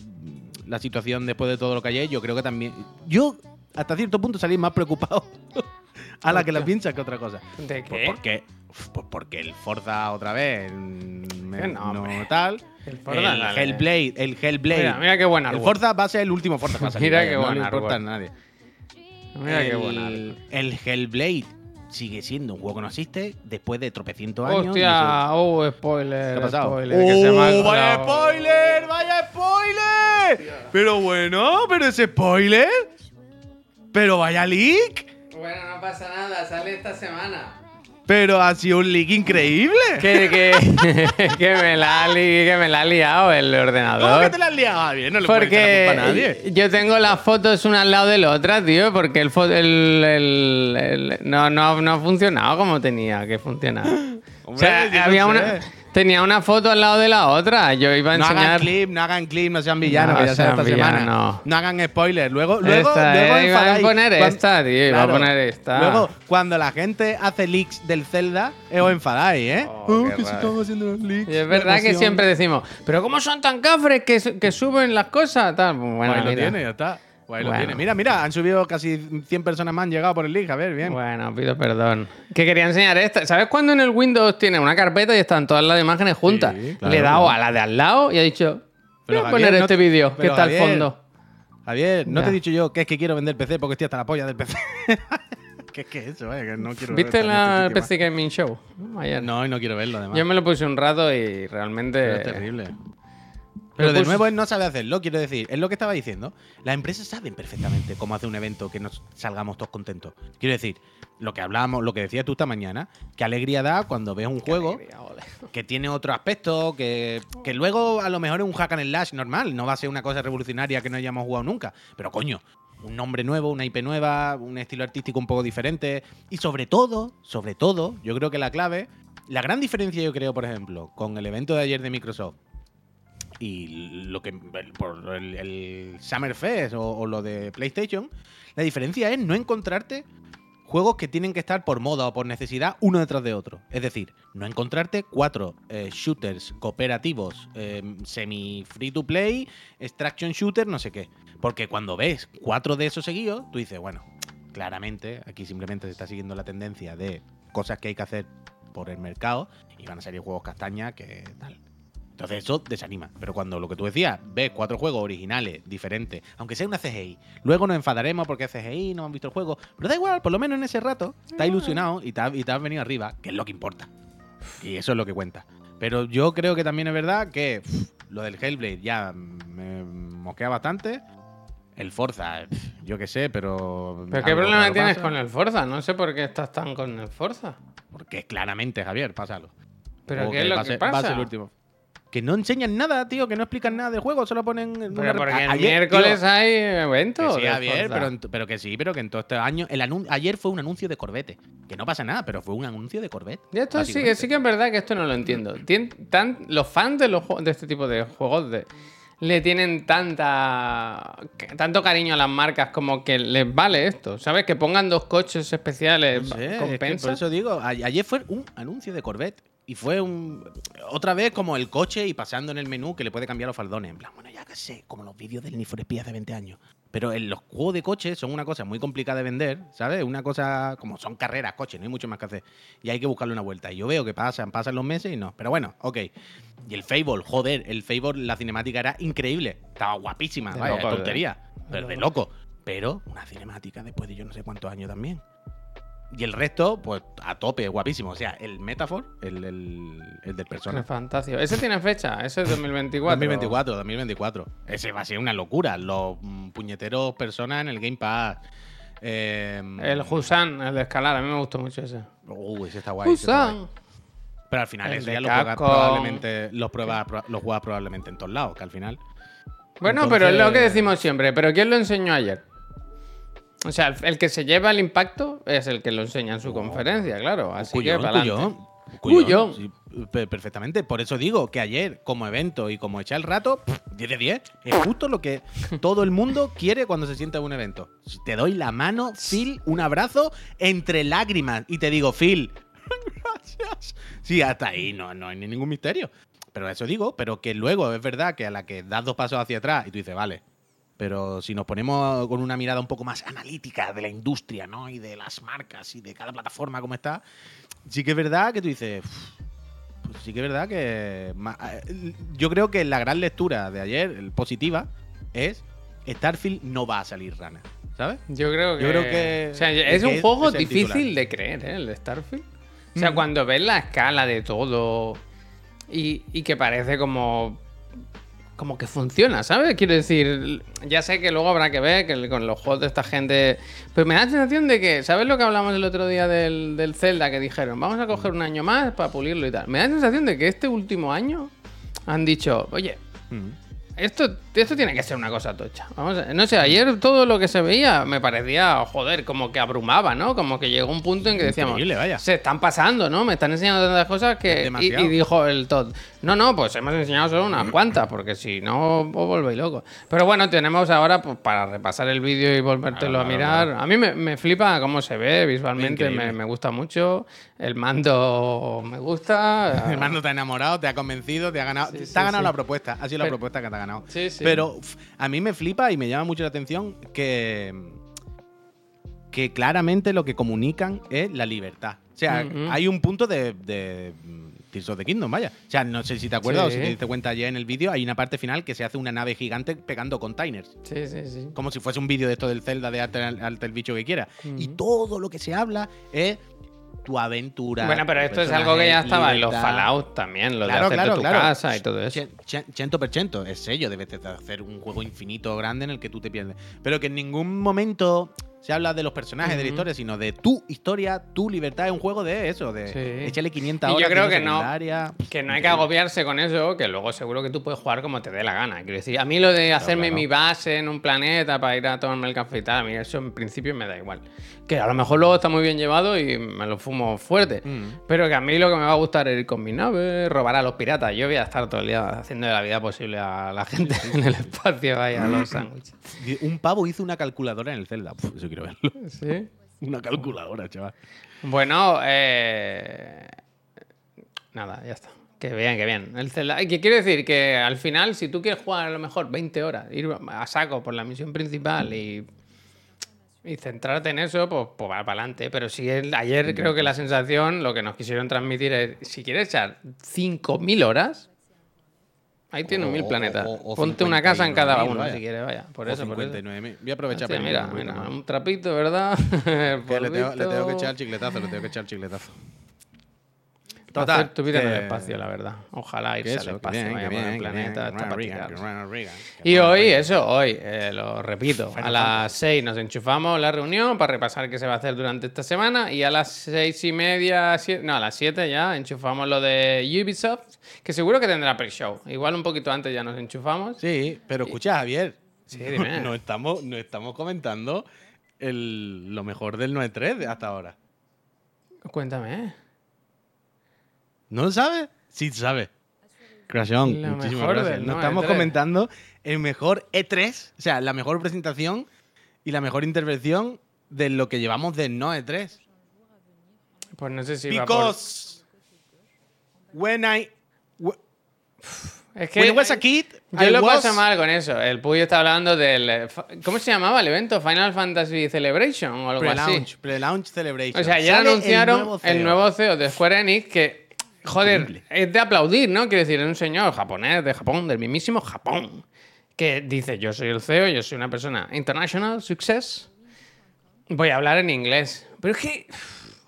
la situación después de todo lo que hay, yo creo que también. Yo, hasta cierto punto, salí más preocupado a la que la piensa que otra cosa. ¿De Pues qué? porque, pues porque el Forza otra vez mm, me- Que no, no, tal. El El, Forza, dale. Hellblade, el Hellblade. Mira, mira qué buen el. Forza va a ser el último Forza que va a salir, Mira qué no le importa a nadie. Mira qué el, buen árbol. el Hellblade sigue siendo un juego que no existe después de tropecientos años. y eso- Hostia, oh, spoiler. ¿Qué ha pasado? Spoiler, que se me ha ¡Oh, vaya spoiler! ¡Vaya spoiler! Pero bueno, pero ese spoiler. Pero vaya leak. Bueno, no pasa nada, sale esta semana. Pero ha sido un leak increíble. Que, que, que, me la ha li- que me la ha liado el ordenador. ¿Cómo que te la has liado? Bien, no le echar la culpa a nadie. Porque yo tengo las fotos una al lado de la otra, tío, porque el, el, el- el- no, no, no ha funcionado como tenía que funcionar. o sea, Hombre, yo no había sé. una, tenía una foto al lado de la otra. Yo iba a No enseñar. hagan clip, no hagan clip, no sean villanos, No que ya sea esta semana. No hagan spoilers. Luego, luego, Esta, luego eh, iba a enfadáis. poner esta, tío, iba a poner esta. Luego, cuando la gente hace leaks del Zelda, eh, os enfadáis, ¿eh? Oh, qué que se están haciendo los leaks. Y es verdad que siempre decimos, pero ¿cómo son tan cafres que, su- que suben las cosas? Tal. Bueno, Pues ahí lo tiene, ya está. Pues ahí lo tiene. Mira, mira, han subido casi 100 personas más, han llegado por el leak. A ver, bien. Bueno, pido perdón. Que quería enseñar esta. ¿Sabes cuando en el Windows tiene una carpeta y están todas las imágenes juntas? Sí, claro, Le he dado claro. a la de al lado y ha dicho, Pero, voy a Javier, poner no este te- vídeo que está al Javier, fondo. Javier, no Ya. te he dicho yo que es que quiero vender PC porque estoy hasta la polla del PC. ¿Qué es que eso, eh? Que no quiero ¿Viste la este PC Gaming Show? Ayer. No, y no quiero verlo además. Yo me lo puse un rato y realmente... Pero es terrible. Pero de puse- nuevo él no sabe hacerlo, quiero decir. Es lo que estaba diciendo. Las empresas saben perfectamente cómo hacer un evento que nos salgamos todos contentos. Quiero decir, lo que hablábamos, lo que decías tú esta mañana, qué alegría da cuando ves un juego alegría, que tiene otro aspecto, que, que luego a lo mejor es un hack and slash normal, no va a ser una cosa revolucionaria que no hayamos jugado nunca. Pero coño, un nombre nuevo, una IP nueva, un estilo artístico un poco diferente. Y sobre todo, sobre todo, yo creo que la clave, la gran diferencia yo creo, por ejemplo, con el evento de ayer de Microsoft y lo que por el, el Summer Fest o, lo de PlayStation, la diferencia es no encontrarte juegos que tienen que estar por moda o por necesidad uno detrás de otro. Es decir, no encontrarte cuatro eh, shooters cooperativos eh, semi free to play, extraction shooter, no sé qué. Porque cuando ves cuatro de esos seguidos, tú dices, bueno, claramente aquí simplemente se está siguiendo la tendencia de cosas que hay que hacer por el mercado y van a salir juegos castaña que tal. Entonces eso desanima. Pero cuando lo que tú decías, ves cuatro juegos originales, diferentes, aunque sea una CGI, luego nos enfadaremos porque es CGI, no han visto el juego. Pero da igual, por lo menos en ese rato, estás ilusionado y te, has- y te has venido arriba, que es lo que importa. Y eso es lo que cuenta. Pero yo creo que también es verdad que pff, lo del Hellblade ya me mosquea bastante. El Forza, pff, yo qué sé, pero. ¿Pero qué problema tienes pasa. con el Forza? No sé por qué estás tan con el Forza. Porque claramente, Javier, pásalo. ¿Pero O qué es lo que ser- Va a pasa? ser el último. Que no enseñan nada, tío, que no explican nada del juego, solo ponen. Pero porque el ayer, miércoles tío, hay que eventos. sí, de Javier, pero, pero que sí, pero que en todo este año. El anun- ayer fue un anuncio de Corvette. Que no pasa nada, pero fue un anuncio de Corvette. Y esto sí, que sí que es verdad que esto no lo entiendo. Tien- tan- los fans de, los, de este tipo de juegos de- le tienen tanta tanto cariño a las marcas como que les vale esto. ¿Sabes? Que pongan dos coches especiales No sé, es que compensa. por eso digo, ayer fue un anuncio de Corvette. Y fue un. Otra vez como el coche y pasando en el menú que le puede cambiar los faldones. En plan, bueno, ya que sé, como los vídeos del Need for Speed hace 20 años. Pero en los juegos de coches son una cosa muy complicada de vender, ¿sabes? Una cosa como son carreras, coches, no hay mucho más que hacer. Y hay que buscarle una vuelta. Y yo veo que pasan, pasan los meses y no. Pero bueno, ok. Y el Fable, joder, el Fable, la cinemática era increíble. Estaba guapísima, De vaya, loco, de- tontería. de Pero de loco. Pero una cinemática después de yo no sé cuántos años también. Y el resto, pues a tope, guapísimo. O sea, el Metaphor, el, el, el del Qué Persona. fantástico. Ese tiene fecha, ese es 2024. 2024, 2024. Ese va a ser una locura. Los mm, puñeteros Persona en el Game Pass. Eh, El Husan, el de escalar, a mí me gustó mucho ese. Uh, ese está guay. ese está guay. Husan. Pero al final El eso ya lo juegas probablemente, los pruebas, los juegas probablemente en todos lados, que al final. Bueno, pero es lo que decimos siempre. ¿Pero quién lo enseñó ayer? O sea, el, que se lleva el impacto es el que lo enseña en su conferencia, claro. Así que Cuyón, para sí, pe- perfectamente. Por eso digo que ayer, como evento y como echar el rato, pff, 10 de 10. Es justo lo que todo el mundo quiere cuando se sienta en un evento. Te doy la mano, Phil, un abrazo entre lágrimas y te digo, Phil, gracias. Sí, hasta ahí no, no hay ni ningún misterio. Pero eso digo, pero que luego es verdad que a la que das dos pasos hacia atrás y tú dices, vale. Pero si nos ponemos con una mirada un poco más analítica de la industria, ¿no? Y de las marcas y de cada plataforma como está, sí que es verdad que tú dices. "Uf, Pues sí que es verdad que. Yo creo que la gran lectura de ayer, el positiva, es Starfield no va a salir rana. ¿Sabes? Yo creo que. Yo creo que- O sea, que es un juego es difícil de creer, ¿eh? El de Starfield. O sea, Mm. cuando ves la escala de todo y, y que parece como. Como que funciona, ¿sabes? Quiero decir, ya sé que luego habrá que ver que con los juegos de esta gente. Pero me da la sensación de que, ¿sabes lo que hablamos el otro día del, del Zelda? Que dijeron, vamos a coger un año más para pulirlo y tal. Me da la sensación de que este último año han dicho, oye, esto, esto tiene que ser una cosa tocha. Vamos a- no sé, ayer todo lo que se veía me parecía, joder, como que abrumaba, ¿no? Como que llegó un punto en que decíamos, Increíble, vaya. se están pasando, ¿no? Me están enseñando tantas cosas que... Y, dijo el Todd, no, no, pues hemos enseñado solo unas cuantas, porque si no, os volvéis locos. Pero bueno, tenemos ahora, pues para repasar el vídeo y volvértelo a mirar. A mí me, me flipa cómo se ve visualmente, me, gusta mucho. El mando me gusta. El mando te ha enamorado, te ha convencido, te ha ganado. te sí, ha ganado sí. la propuesta. Ha sido la propuesta que te ha ganado. Sí, sí. Pero uf, a mí me flipa y me llama mucho la atención que. que claramente lo que comunican es la libertad. O sea, hay un punto de. de mm, Tears of the Kingdom, vaya. O sea, no sé si te acuerdas o si te diste cuenta ayer en el vídeo, hay una parte final que se hace una nave gigante pegando containers. Sí, sí, sí. Como si fuese un vídeo de esto del Zelda de arte el bicho que quiera. Y todo lo que se habla es tu aventura. Bueno, pero esto es algo que ya estaba en los. Fallout también, lo de Claro, hacerte claro, tu claro. casa y todo eso. Cien- cien- Ciento por ciento, es sello, debes de hacer un juego infinito grande en el que tú te pierdes. Pero que en ningún momento se habla de los personajes, de la historia, sino de tu historia, tu libertad. Es un juego de eso, de Sí. échale 500 Y yo horas. creo que no-. Que no hay que agobiarse con eso, que luego seguro que tú puedes jugar como te dé la gana. Quiero decir, a mí lo de hacerme claro. mi base en un planeta para ir a tomarme el café y tal, a mí eso en principio me da igual. Que a lo mejor luego está muy bien llevado y me lo fumo fuerte. Mm. Pero que a mí lo que me va a gustar es ir con mi nave, robar a los piratas. Yo voy a estar todo el día haciendo de la vida posible a la gente en el espacio, vaya, a los sándwiches. Un pavo hizo una calculadora en el Zelda. Puf, eso quiero verlo. ¿Sí? Una calculadora, chaval. Bueno, eh... nada, ya está. Que bien, que bien. El Zelda- Que quiero decir que al final, si tú quieres jugar a lo mejor 20 horas, ir a saco por la misión principal y, y centrarte en eso, pues, pues va para adelante. Pero si el- ayer creo que la sensación, lo que nos quisieron transmitir es, si quieres echar 5.000 horas, ahí tienes O- mil planetas. o- o Ponte una casa en cada 59.000, uno, si quieres, vaya. Por eso, por eso. 59.000. Voy a aprovechar Hostia, para mira, mira, un trapito, ¿verdad? Le, tengo, le tengo que echar chicletazo, le tengo que echar chicletazo. Total, hacer tu vida en el espacio, la verdad. Ojalá irse al eso, espacio, bien, vaya por el planeta, bien, Reagan, Y hoy, eso, hoy, eh, lo repito, a las 6 nos enchufamos la reunión para repasar qué se va a hacer durante esta semana y a las seis y media, siete- no, a las 7 ya enchufamos lo de Ubisoft, que seguro que tendrá pre-show. Igual un poquito antes ya nos enchufamos. Sí, pero escucha, Javier. Sí, dime. No estamos, no estamos comentando el, lo mejor del 9-3 de hasta ahora. Cuéntame, ¿eh? ¿No lo sabes? Sí, sabes. Crashón, Lo muchísimas mejor gracias. del No estamos 9-3. comentando el mejor E3, o sea, la mejor presentación y la mejor intervención de lo que llevamos de no E3. Pues no sé si va por... Because when I Es que when I was a kid, yo I lo was- paso mal con eso. El Puy está hablando del... eh, fa- ¿Cómo se llamaba el evento? Final Fantasy Celebration o algo así. Pre-launch, pre-launch celebration. O sea, ya Sale anunciaron nuevo el CEO. nuevo CEO de Square Enix que, joder, es de aplaudir, ¿no? Quiero decir, es un señor japonés de Japón, del mismísimo Japón, que dice, yo soy el CEO, yo soy una persona international success, voy a hablar en inglés. Pero es que...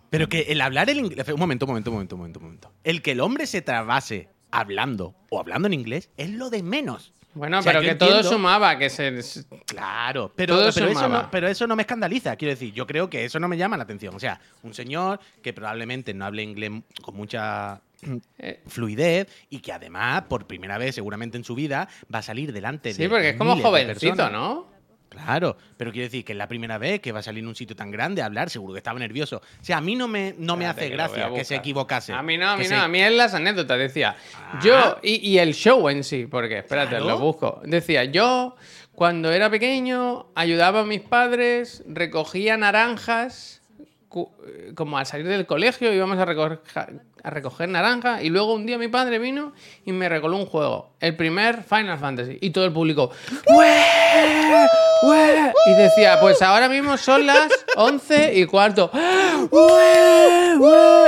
Pero que el hablar el inglés. Un momento, un momento, un momento, un momento, un momento. El que el hombre se trabase hablando o hablando en inglés es lo de menos. Bueno, O sea, pero que todo sumaba, que se... Claro, pero, Todo pero, eso no, pero eso no me escandaliza. Quiero decir, yo creo que eso no me llama la atención. O sea, un señor que probablemente no hable inglés con mucha eh, fluidez y que además, por primera vez seguramente en su vida, va a salir delante de. Sí, porque es como jovencito. ¿no? Claro, pero quiero decir que es la primera vez que va a salir en un sitio tan grande a hablar, seguro que estaba nervioso. O sea, a mí no me, no me hace que gracia que se equivocase. A mí no, a mí se- no, a mí es las anécdotas. Decía, Ah. yo, y, y el show en sí, porque espérate, Claro. lo busco. Decía, yo cuando era pequeño ayudaba a mis padres, recogía naranjas, como al salir del colegio íbamos a recoger, a naranjas, y luego un día mi padre vino y me regaló un juego, el primer Final Fantasy, y todo el público, "¡Ué! ¡Ué!". Y decía, pues ahora mismo son las 11 y cuarto.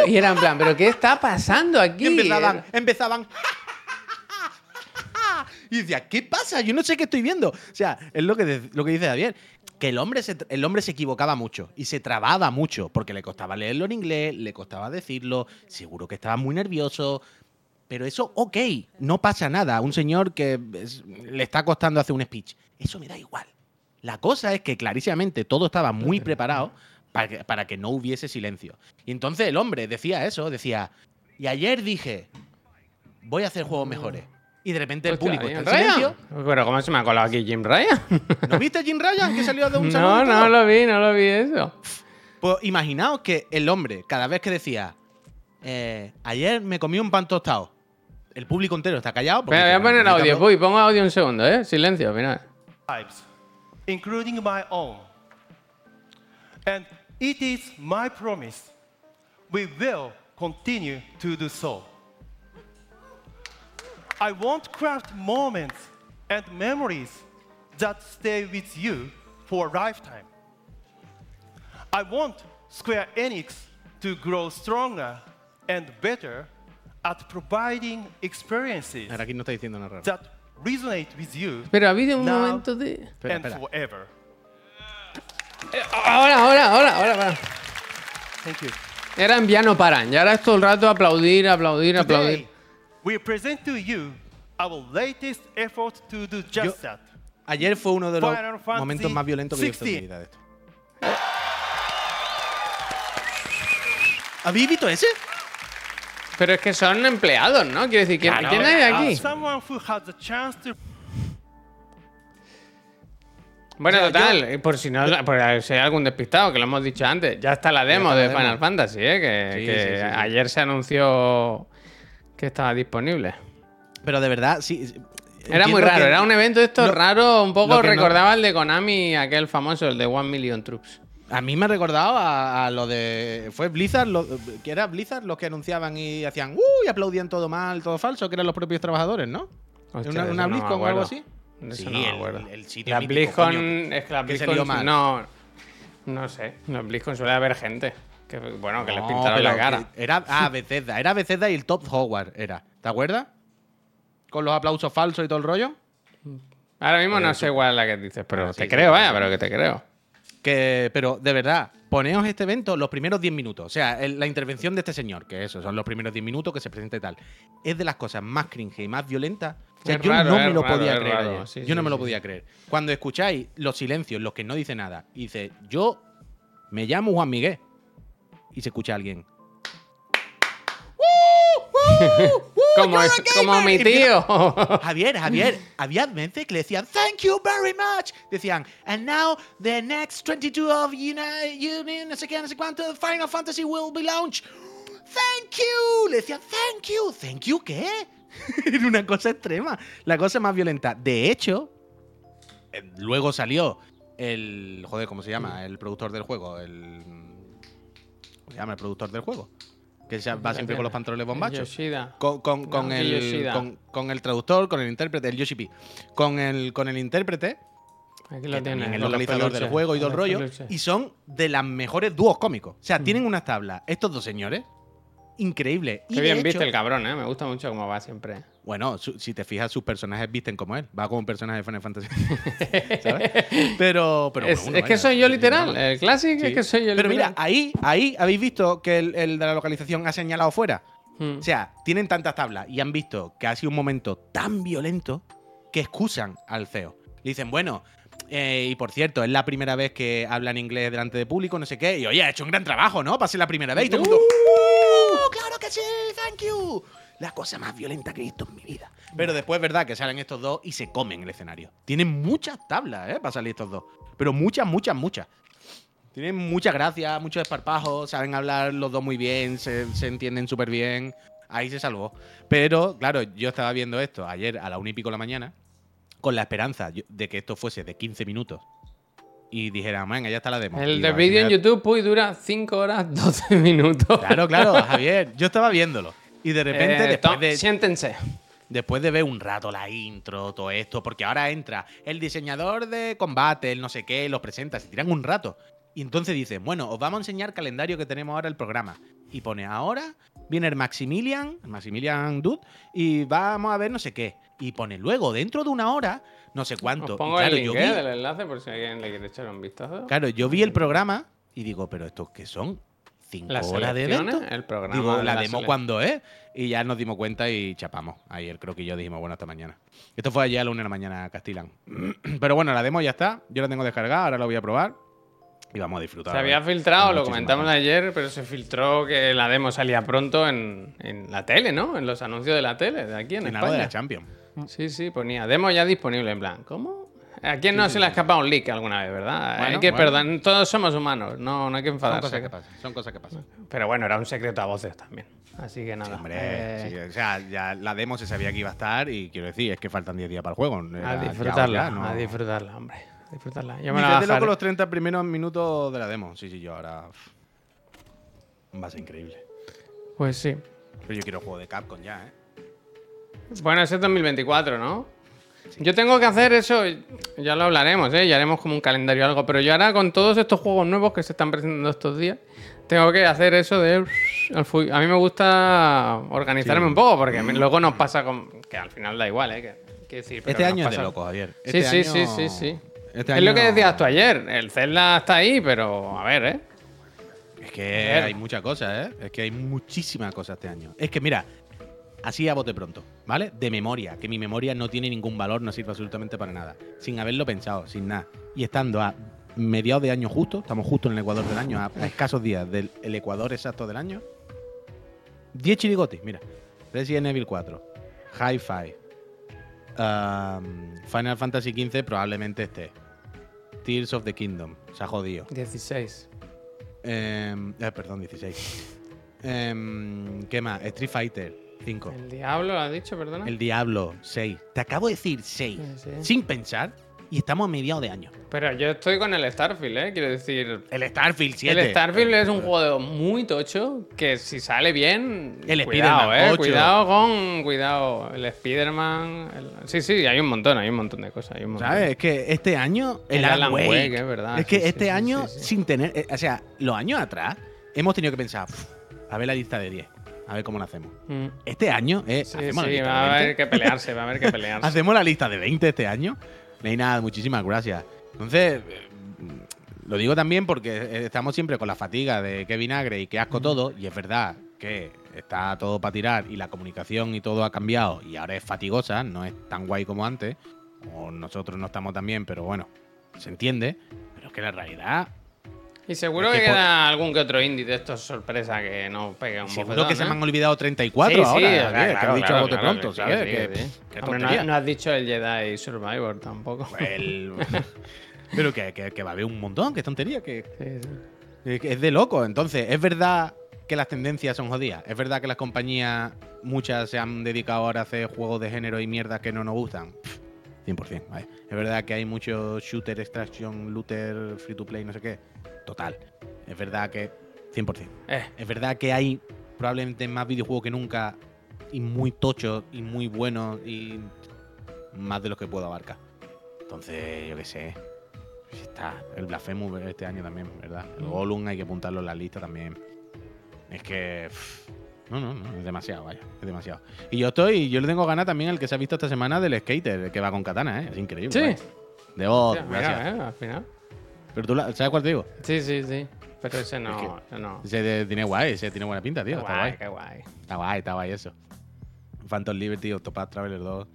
Y era en plan, ¿pero qué está pasando aquí? Y empezaban, empezaban. Y decía, ¿qué pasa? Yo no sé qué estoy viendo. O sea, es lo que, lo que dice Javier. Que el hombre, se, el hombre se equivocaba mucho y se trababa mucho porque le costaba leerlo en inglés, le costaba decirlo, seguro que estaba muy nervioso. pero eso, ok, no pasa nada. Un señor que es- le está costando hacer un speech. Eso me da igual. La cosa es que clarísimamente todo estaba muy preparado para que, para que no hubiese silencio. Y entonces el hombre decía eso, decía, y ayer dije, voy a hacer juegos mejores. Y de repente el público Jim está en silencio. Ryan. Pero ¿cómo se me ha colado aquí Jim Ryan? ¿No viste a Jim Ryan que salió de un no, salón? no todo? lo vi, no lo vi eso. Pues imaginaos que el hombre, cada vez que decía, eh, ayer me comí un pan tostado, el público entero está callado. porque Espera, voy a poner "Maldita audio. bro". Uy, pongo audio un segundo, ¿eh? Silencio, mira. including my own. And it is my promise we will continue to do so. I want craft moments and memories that stay with you for a lifetime. I want Square Enix to grow stronger and better at providing experiences Ahora aquí no está diciendo nada raro. that resonate with you Pero ha habido un Now- momento de. Espera, and espera. forever. Ahora, ahora, ahora, ahora, ahora. Thank you. Era en piano paran. Y ahora es todo el rato aplaudir, aplaudir, aplaudir. Today, we present to you our latest effort to do just Yo- that. Ayer fue uno de los Final Fantasy momentos más violentos que he visto en mi 16. vida de esto. ¿Habéis visto ese? Pero es que son empleados, ¿no? Quiero decir, ¿quién, Claro, ¿quién hay aquí? to Bueno, O sea, total, y por si no, por si hay algún despistado, que lo hemos dicho antes, ya está la demo está la de demo. Final Fantasy, ¿eh? Que, Sí, que sí, sí, sí. ayer se anunció que estaba disponible. Pero de verdad, sí. Era muy raro, que- era un evento lo- raro, un poco no- recordaba el de Konami, aquel famoso, el de One Million Troops. A mí me ha recordado a, a lo de. Fue Blizzard, lo- que era Blizzard los que anunciaban y hacían. ¡Uh! Y aplaudían todo mal, todo falso, que eran los propios trabajadores, ¿no? Hostia, una una no BlizzCon o algo así. Eso Sí, no el- acuerdo. el sitio La BlizzCon, es que la BlizzCon, no, no sé, la BlizzCon suele haber gente, que bueno, que les No, pintaron la cara. Era ah, Bethesda, era Bethesda y el Top Howard era. ¿Te acuerdas? Con los aplausos falsos y todo el rollo. Ahora mismo no sé cuál es la que dices, pero te creo, vaya, pero que te creo. Que, pero de verdad, poneos este evento los primeros 10 minutos. O sea, el- la intervención de este señor, que eso, son los primeros 10 minutos que se presenta y tal. Es de las cosas más cringe y más violentas. O sea, Es yo raro, no me lo raro, podía creer. Sí, yo sí, no me lo sí, podía creer. Cuando escucháis los silencios, los que no dicen nada, y dice, yo me llamo Juan Miguel. Y se escucha a alguien. Como, es- como mi tío. Javier, Javier, había veces que le decían thank you very much. Decían, and now the next 22 of you know, you know, no sé qué, no sé cuánto, Final Fantasy will be launched. Thank you. Le decían thank you. ¿Thank you qué? Era una cosa extrema. La cosa más violenta. De hecho, eh, luego salió el. Joder, ¿cómo se llama? El productor del juego. El. ¿Cómo se llama el productor del juego? Que se- va siempre con los pantalones bombachos. Yoshida. Con, con- con No, el, Yoshida. con, con el traductor, con el intérprete, el Yoshi P. Con el, con el intérprete, Aquí lo tienes. también el localizador del juego y todo el rollo. peluches. Y son de las mejores dúos cómicos. O sea, Mm. tienen unas tablas. Estos dos señores, increíble. Qué bien hecho- viste el cabrón, ¿eh? Me gusta mucho cómo va siempre. Bueno, su- si te fijas, sus personajes visten como él. Va como un personaje de Final Fantasy. ¿Sabes? Pero, pero es bueno, es que soy yo literal. El clásico Sí. es que soy yo Pero mira, literal. ahí, ahí habéis visto que el, el de la localización ha señalado fuera. Hmm. O sea, tienen tantas tablas y han visto que ha sido un momento tan violento que excusan al CEO. Le dicen, bueno, eh, y por cierto, es la primera vez que habla en inglés delante de público, no sé qué. Y oye, ha hecho un gran trabajo, ¿no? Para ser la primera vez. Y todo el mundo, ¡Uh! ¡Claro que sí! ¡Thank you! La cosa más violenta que he visto en mi vida. Pero después es verdad que salen estos dos y se comen el escenario. Tienen muchas tablas, ¿eh? Para salir estos dos. Pero muchas, muchas, muchas. Tienen mucha gracia, muchos esparpajos, saben hablar los dos muy bien, se, se entienden súper bien. Ahí se salvó. Pero, claro, yo estaba viendo esto ayer a la una y pico de la mañana con la esperanza de que esto fuese de 15 minutos y dijera, venga, ya está la demo. El de vídeo en YouTube puy, dura 5 horas 12 minutos. Claro, claro, Javier. Yo estaba viéndolo. Y de repente, Eh, después de, Siéntense. después de ver un rato la intro, todo esto, porque ahora entra el diseñador de combate, el no sé qué, los presenta, se tiran un rato. Y entonces dice, bueno, os vamos a enseñar calendario que tenemos ahora el programa. Y pone, ahora viene el Maximilian, el Maximilian Dude, y vamos a ver no sé qué. Y pone, luego, dentro de una hora, no sé cuánto. Os pongo claro, el yo link vi- eh, del enlace por si alguien le quiere echar un vistazo. Claro, yo vi el programa y digo, pero estos que son 5 Las horas de evento. el programa Digo, de la la demo cuándo es. Y ya nos dimos cuenta y chapamos. Ayer creo que yo dijimos, bueno, hasta mañana. Esto fue ayer a la una de la mañana, Castilan. Pero bueno, la demo ya está. Yo la tengo descargada, ahora la voy a probar. Y vamos a disfrutar. Se había filtrado, lo comentamos ayer, pero se filtró que la demo salía pronto en, en la tele, ¿no? En los anuncios de la tele, de aquí en En algo de España. la Champions. Sí, sí, ponía demo ya disponible, en plan, ¿cómo? ¿A quién no se le ha escapado un leak alguna vez, verdad? hay que bueno. perdonar, todos somos humanos, no, no hay que Son cosas enfadarse. que pasan. Son cosas que pasan. Pero bueno, era un secreto a voces también. Así que nada. Sí, hombre, eh, sí, o sea, ya la demo se sabía que iba a estar y quiero decir, es que faltan 10 días para el juego. Era a disfrutarla, ya, ¿no? a disfrutarla, hombre. A disfrutarla. Yo me la "Te bajaré. loco los 30 primeros minutos de la demo. Sí, sí, yo ahora. Va a ser increíble. Pues sí. Pero yo quiero juego de Capcom ya, ¿eh? Bueno, ese es 2024, ¿no? Yo tengo que hacer eso, ya lo hablaremos, ¿eh? Ya haremos como un calendario o algo, pero yo ahora con todos estos juegos nuevos que se están presentando estos días, tengo que hacer eso de... A mí me gusta organizarme un poco, porque luego nos pasa con... que al final da igual, ¿eh? Que, decir, pero Este año es de pasa- loco, Javier. Sí, Este sí, sí, sí, sí. este es lo que decías tú ayer, el Zelda está ahí, pero a ver, ¿eh? Es que hay muchas cosas, ¿eh? Es que hay muchísimas cosas este año. Es que mira, así a bote pronto, ¿vale? De memoria, que mi memoria no tiene ningún valor, no sirve absolutamente para nada. Sin haberlo pensado, sin nada. Y estando a mediados de año justo, estamos justo en el Ecuador del año, a, a escasos días del el Ecuador exacto del año. 10 chirigotis, mira. Resident Evil 4, Hi-Fi, um, Final Fantasy XV probablemente esté. Tears of the Kingdom, se ha jodido. 16. Em, eh, perdón, 16. Em, ¿Qué más? Street Fighter 5. El Diablo, lo has dicho, perdona. El Diablo 6. Te acabo de decir 6. Sí, sí. Sin pensar. Y estamos a mediados de año. Pero yo estoy con el Starfield, ¿eh? Quiero decir, El Starfield 7. El Starfield es un juego muy tocho que si sale bien. El cuidado, Spider-Man eh. 8. Cuidado con. Cuidado. El Spider-Man. el- Sí, sí, hay un montón, hay un montón de cosas. Hay un montón. ¿Sabes? Es que este año. El, El Alan Alan Wake. Wake, es verdad, Es que sí, este sí, año, sí, sin tener. eh, o sea, los años atrás, hemos tenido que pensar. "Uf, A ver la lista de 10. A ver cómo la hacemos. Mm. Este año, eh, Sí, hacemos la sí, lista va a de 20. haber que pelearse, va a haber que pelearse. Hacemos la lista de 20 este año. No hay nada, muchísimas gracias. Entonces, eh, lo digo también porque estamos siempre con la fatiga de qué vinagre y qué asco todo. Y es verdad que está todo para tirar y la comunicación y todo ha cambiado y ahora es fatigosa, no es tan guay como antes. O nosotros no estamos tan bien, pero bueno, se entiende. Pero es que la realidad, Y seguro Es que, que por- queda algún que otro indie de estos sorpresa que nos pegue un seguro bofetón, que se me han olvidado 34 Sí, ahora. que has dicho claro, bote pronto, ¿sabes? que Hombre, no, no has dicho el Jedi Survivor tampoco. El- pero que, que- que va a haber un montón, que tontería, que, Sí, sí. Es que Es de loco. Entonces, es verdad que las tendencias son jodidas. Es verdad que las compañías, muchas se han dedicado ahora a hacer juegos de género y mierdas que no nos gustan. Pff, 100%. ¿vale? Es verdad que hay muchos shooter, extraction, looter, free to play, no sé qué. Total. Es verdad que 100%. Eh, Es verdad que hay probablemente más videojuegos que nunca y muy tochos y muy buenos y más de los que puedo abarcar. Entonces, yo qué sé. Está el Blasphemous este año también, ¿verdad? El Gollum hay que apuntarlo en la lista también. Es que. pff, No, no, no, es demasiado, vaya, es demasiado. Y yo estoy, yo le tengo ganas también al que se ha visto esta semana del skater, el que va con katana, ¿eh? Es increíble. Sí. vaya. De voz, gracias. mira, eh, al final. Pero tú, la- ¿sabes cuál te digo? Sí, sí, sí. Pero ese no, que- ese no. Ese tiene guay, ese tiene buena pinta, tío. Qué Está guay, guay. qué guay. Está guay, está guay eso. Phantom Liberty, Octopath Traveler 2.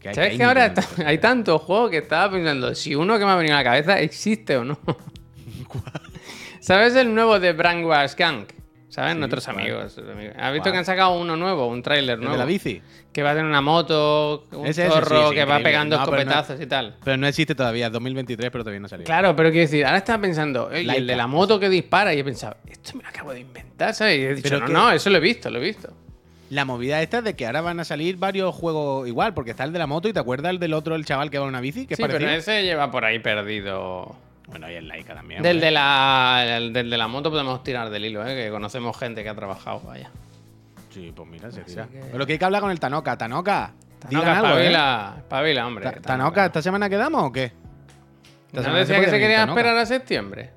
Que hay- ¿Sabes que ahora está- hay tantos juegos que estaba pensando si uno que me ha venido a la cabeza existe o no? ¿Sabes el nuevo de Brangwa Skank? ¿Sabes? Sí, Nuestros amigos. amigos. ¿Has visto que han sacado uno nuevo, un tráiler ¿El nuevo? de la bici? Que va a tener una moto, un ese, zorro sí, sí, que va pegando No, escopetazos y tal. Pero no existe todavía, es 2023, pero todavía no salió. Claro, pero quiero decir, ahora estaba pensando, "Ey, el Laika. de la moto que dispara, y he pensado, esto me lo acabo de inventar, ¿sabes? Y he dicho, Pero no, que- no, eso lo he visto, lo he visto. La movida esta es de que ahora van a salir varios juegos igual, porque está el de la moto y te acuerdas el del otro, el chaval que va en una bici, que es Sí, pero ese lleva por ahí perdido. Bueno, y el Laika también. Del de, la, el del de la moto podemos tirar del hilo, ¿eh? que conocemos gente que ha trabajado, vaya. Sí, pues mira, se tira. que- Pero que hay que hablar con el Tanoka. Tanoka, Tanoka, algo, ¿eh? espabila, hombre. Ta- Tanoka, ¿esta semana quedamos o qué? Esta ¿No decía que se quería Tanoka. esperar a septiembre?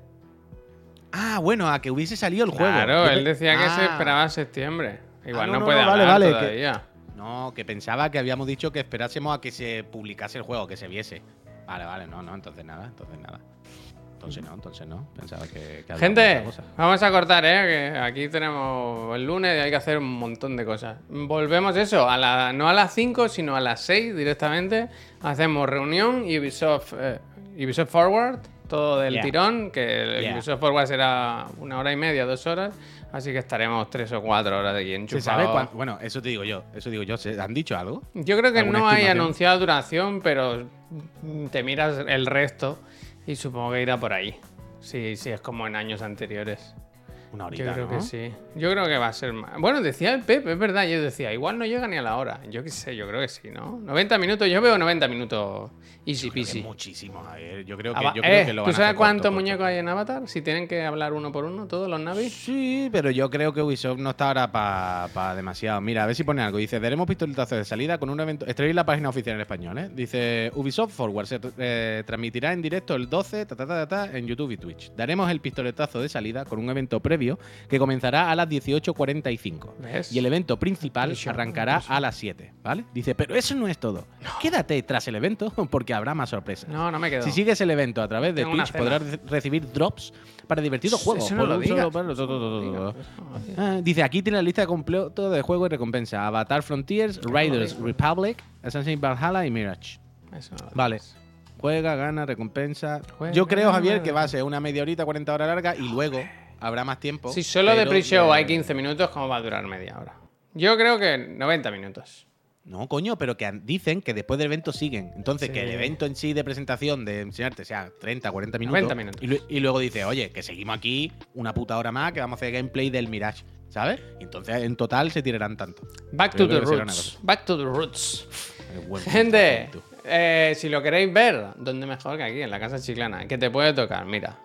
Ah, bueno, a que hubiese salido el juego. Claro, él decía que se Ah. esperaba a septiembre. Igual Ah, no, no, no, puede no, vale, hablar vale, que- todavía. No, que pensaba que habíamos dicho que esperásemos a que se publicase el juego, que se viese. Vale, vale, no, no, entonces nada, entonces nada. Entonces no, entonces no. Pensaba que. que había Gente, cosa. vamos a cortar, ¿eh? Que aquí tenemos el lunes y hay que hacer un montón de cosas. Volvemos eso, a la, no a las 5, sino a las 6 directamente. Hacemos reunión y Ubisoft, eh, Ubisoft Forward, todo del Yeah. tirón, que el Yeah. Ubisoft Forward será una hora y media, dos horas. Así que estaremos tres o cuatro horas de aquí ¿Se enchufados. sabe cuán- Bueno, eso te digo yo. Eso digo yo. ¿Se han dicho algo? Yo creo que ¿Alguna no hay anunciada duración, pero te miras el resto y supongo que irá por ahí. Sí, sí, es como en años anteriores. Una horita, Yo creo ¿no? que sí. Yo creo que va a ser más. Bueno, decía el Pep, es verdad. Yo decía, igual no llega ni a la hora. Yo qué sé, yo creo que sí, ¿no? 90 minutos, yo veo 90 minutos easy peasy. Muchísimo, Javier. Yo creo que, Ava- yo creo eh, que lo ¿Tú van a sabes cuántos muñecos hay en Avatar? Si tienen que hablar uno por uno, todos los navis. Sí, pero yo creo que Ubisoft no está ahora para demasiado. Mira, a ver si pone algo. Dice, daremos pistoletazo de salida con un evento... Escribir la página oficial en español, ¿eh? Dice, Ubisoft Forward se eh, transmitirá en directo el 12 ta, ta, ta, ta, ta, en YouTube y Twitch. Daremos el pistoletazo de salida con un evento previo que comenzará a las 18.45. ¿Ves? Y el evento principal arrancará a las 7, ¿vale? Dice, pero eso no es todo. Quédate tras el evento porque habrá más sorpresas. No, no me quedo. Si sigues el evento a través de Tengo Twitch, podrás re- recibir drops para divertidos juegos. dice, aquí tiene la lista de completo de juegos y recompensa. Avatar Frontiers, Raiders digas. Republic, Assassin's Valhalla y Mirage. Eso no Vale. Juega, gana, recompensa. Juega, Yo creo, Javier, que va a ser una media horita, 40 horas larga y luego habrá más tiempo. Si solo de pre-show hay 15 minutos, ¿cómo va a durar media hora? Yo creo que 90 minutos. No, coño, pero que dicen que después del evento siguen. Entonces, que el evento en sí de presentación, de enseñarte, sea 30, 40 minutos. 90 minutos. Y, lu- y luego dice, oye, que seguimos aquí una puta hora más, que vamos a hacer gameplay del Mirage, ¿sabes? Y entonces, en total, se tirarán tanto. Back to the roots. Back to the roots. Gente, eh, si lo queréis ver, ¿dónde mejor que aquí, en la casa chiclana? Que te puede tocar, mira.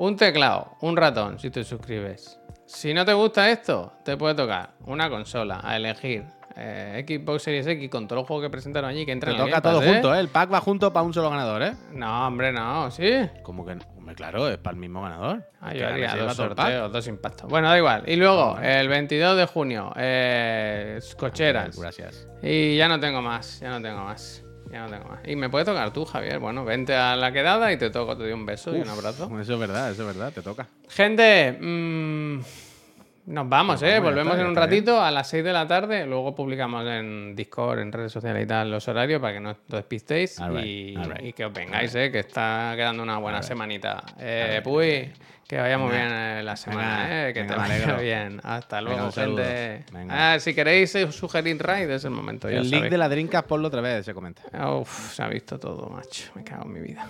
Un teclado, un ratón, si te suscribes. Si no te gusta esto, te puede tocar una consola a elegir. eh, Xbox Series X con todos los juegos que presentaron allí que Te entran en el toca Game todo Pass, ¿eh? junto, ¿eh? El pack va junto para un solo ganador, ¿eh? No, hombre, no, sí. Como que no? Hombre, claro, es para el mismo ganador. Ah, yo haría dos sorteos, dos impactos. Bueno, da igual. Y luego, el 22 de junio, eh, cocheras. Gracias. Y ya no tengo más, ya no tengo más. Ya no tengo más. Y me puede tocar tú, Javier. Bueno, vente a la quedada y te toco, te doy un beso y un abrazo. Eso es verdad, eso es verdad, te toca. Gente, mm, nos vamos, ¿eh? Volvemos en un ratito a las 6 de la tarde. Luego publicamos en Discord, en redes sociales y tal, los horarios para que no os despistéis right, y, all right, y que os vengáis, ¿eh? Que está quedando una buena semanita. Eh, Puy, que vaya muy Venga. bien eh, la semana, Venga, ¿eh? Que venga, te vaya bien. Hasta Venga, luego, saludo. gente. Venga. Ah, si queréis eh, sugerir raid es el momento. El link sabéis. de la Dreamcast, ponlo otra vez, se comenta. Uf, se ha visto todo, macho. Me cago en mi vida.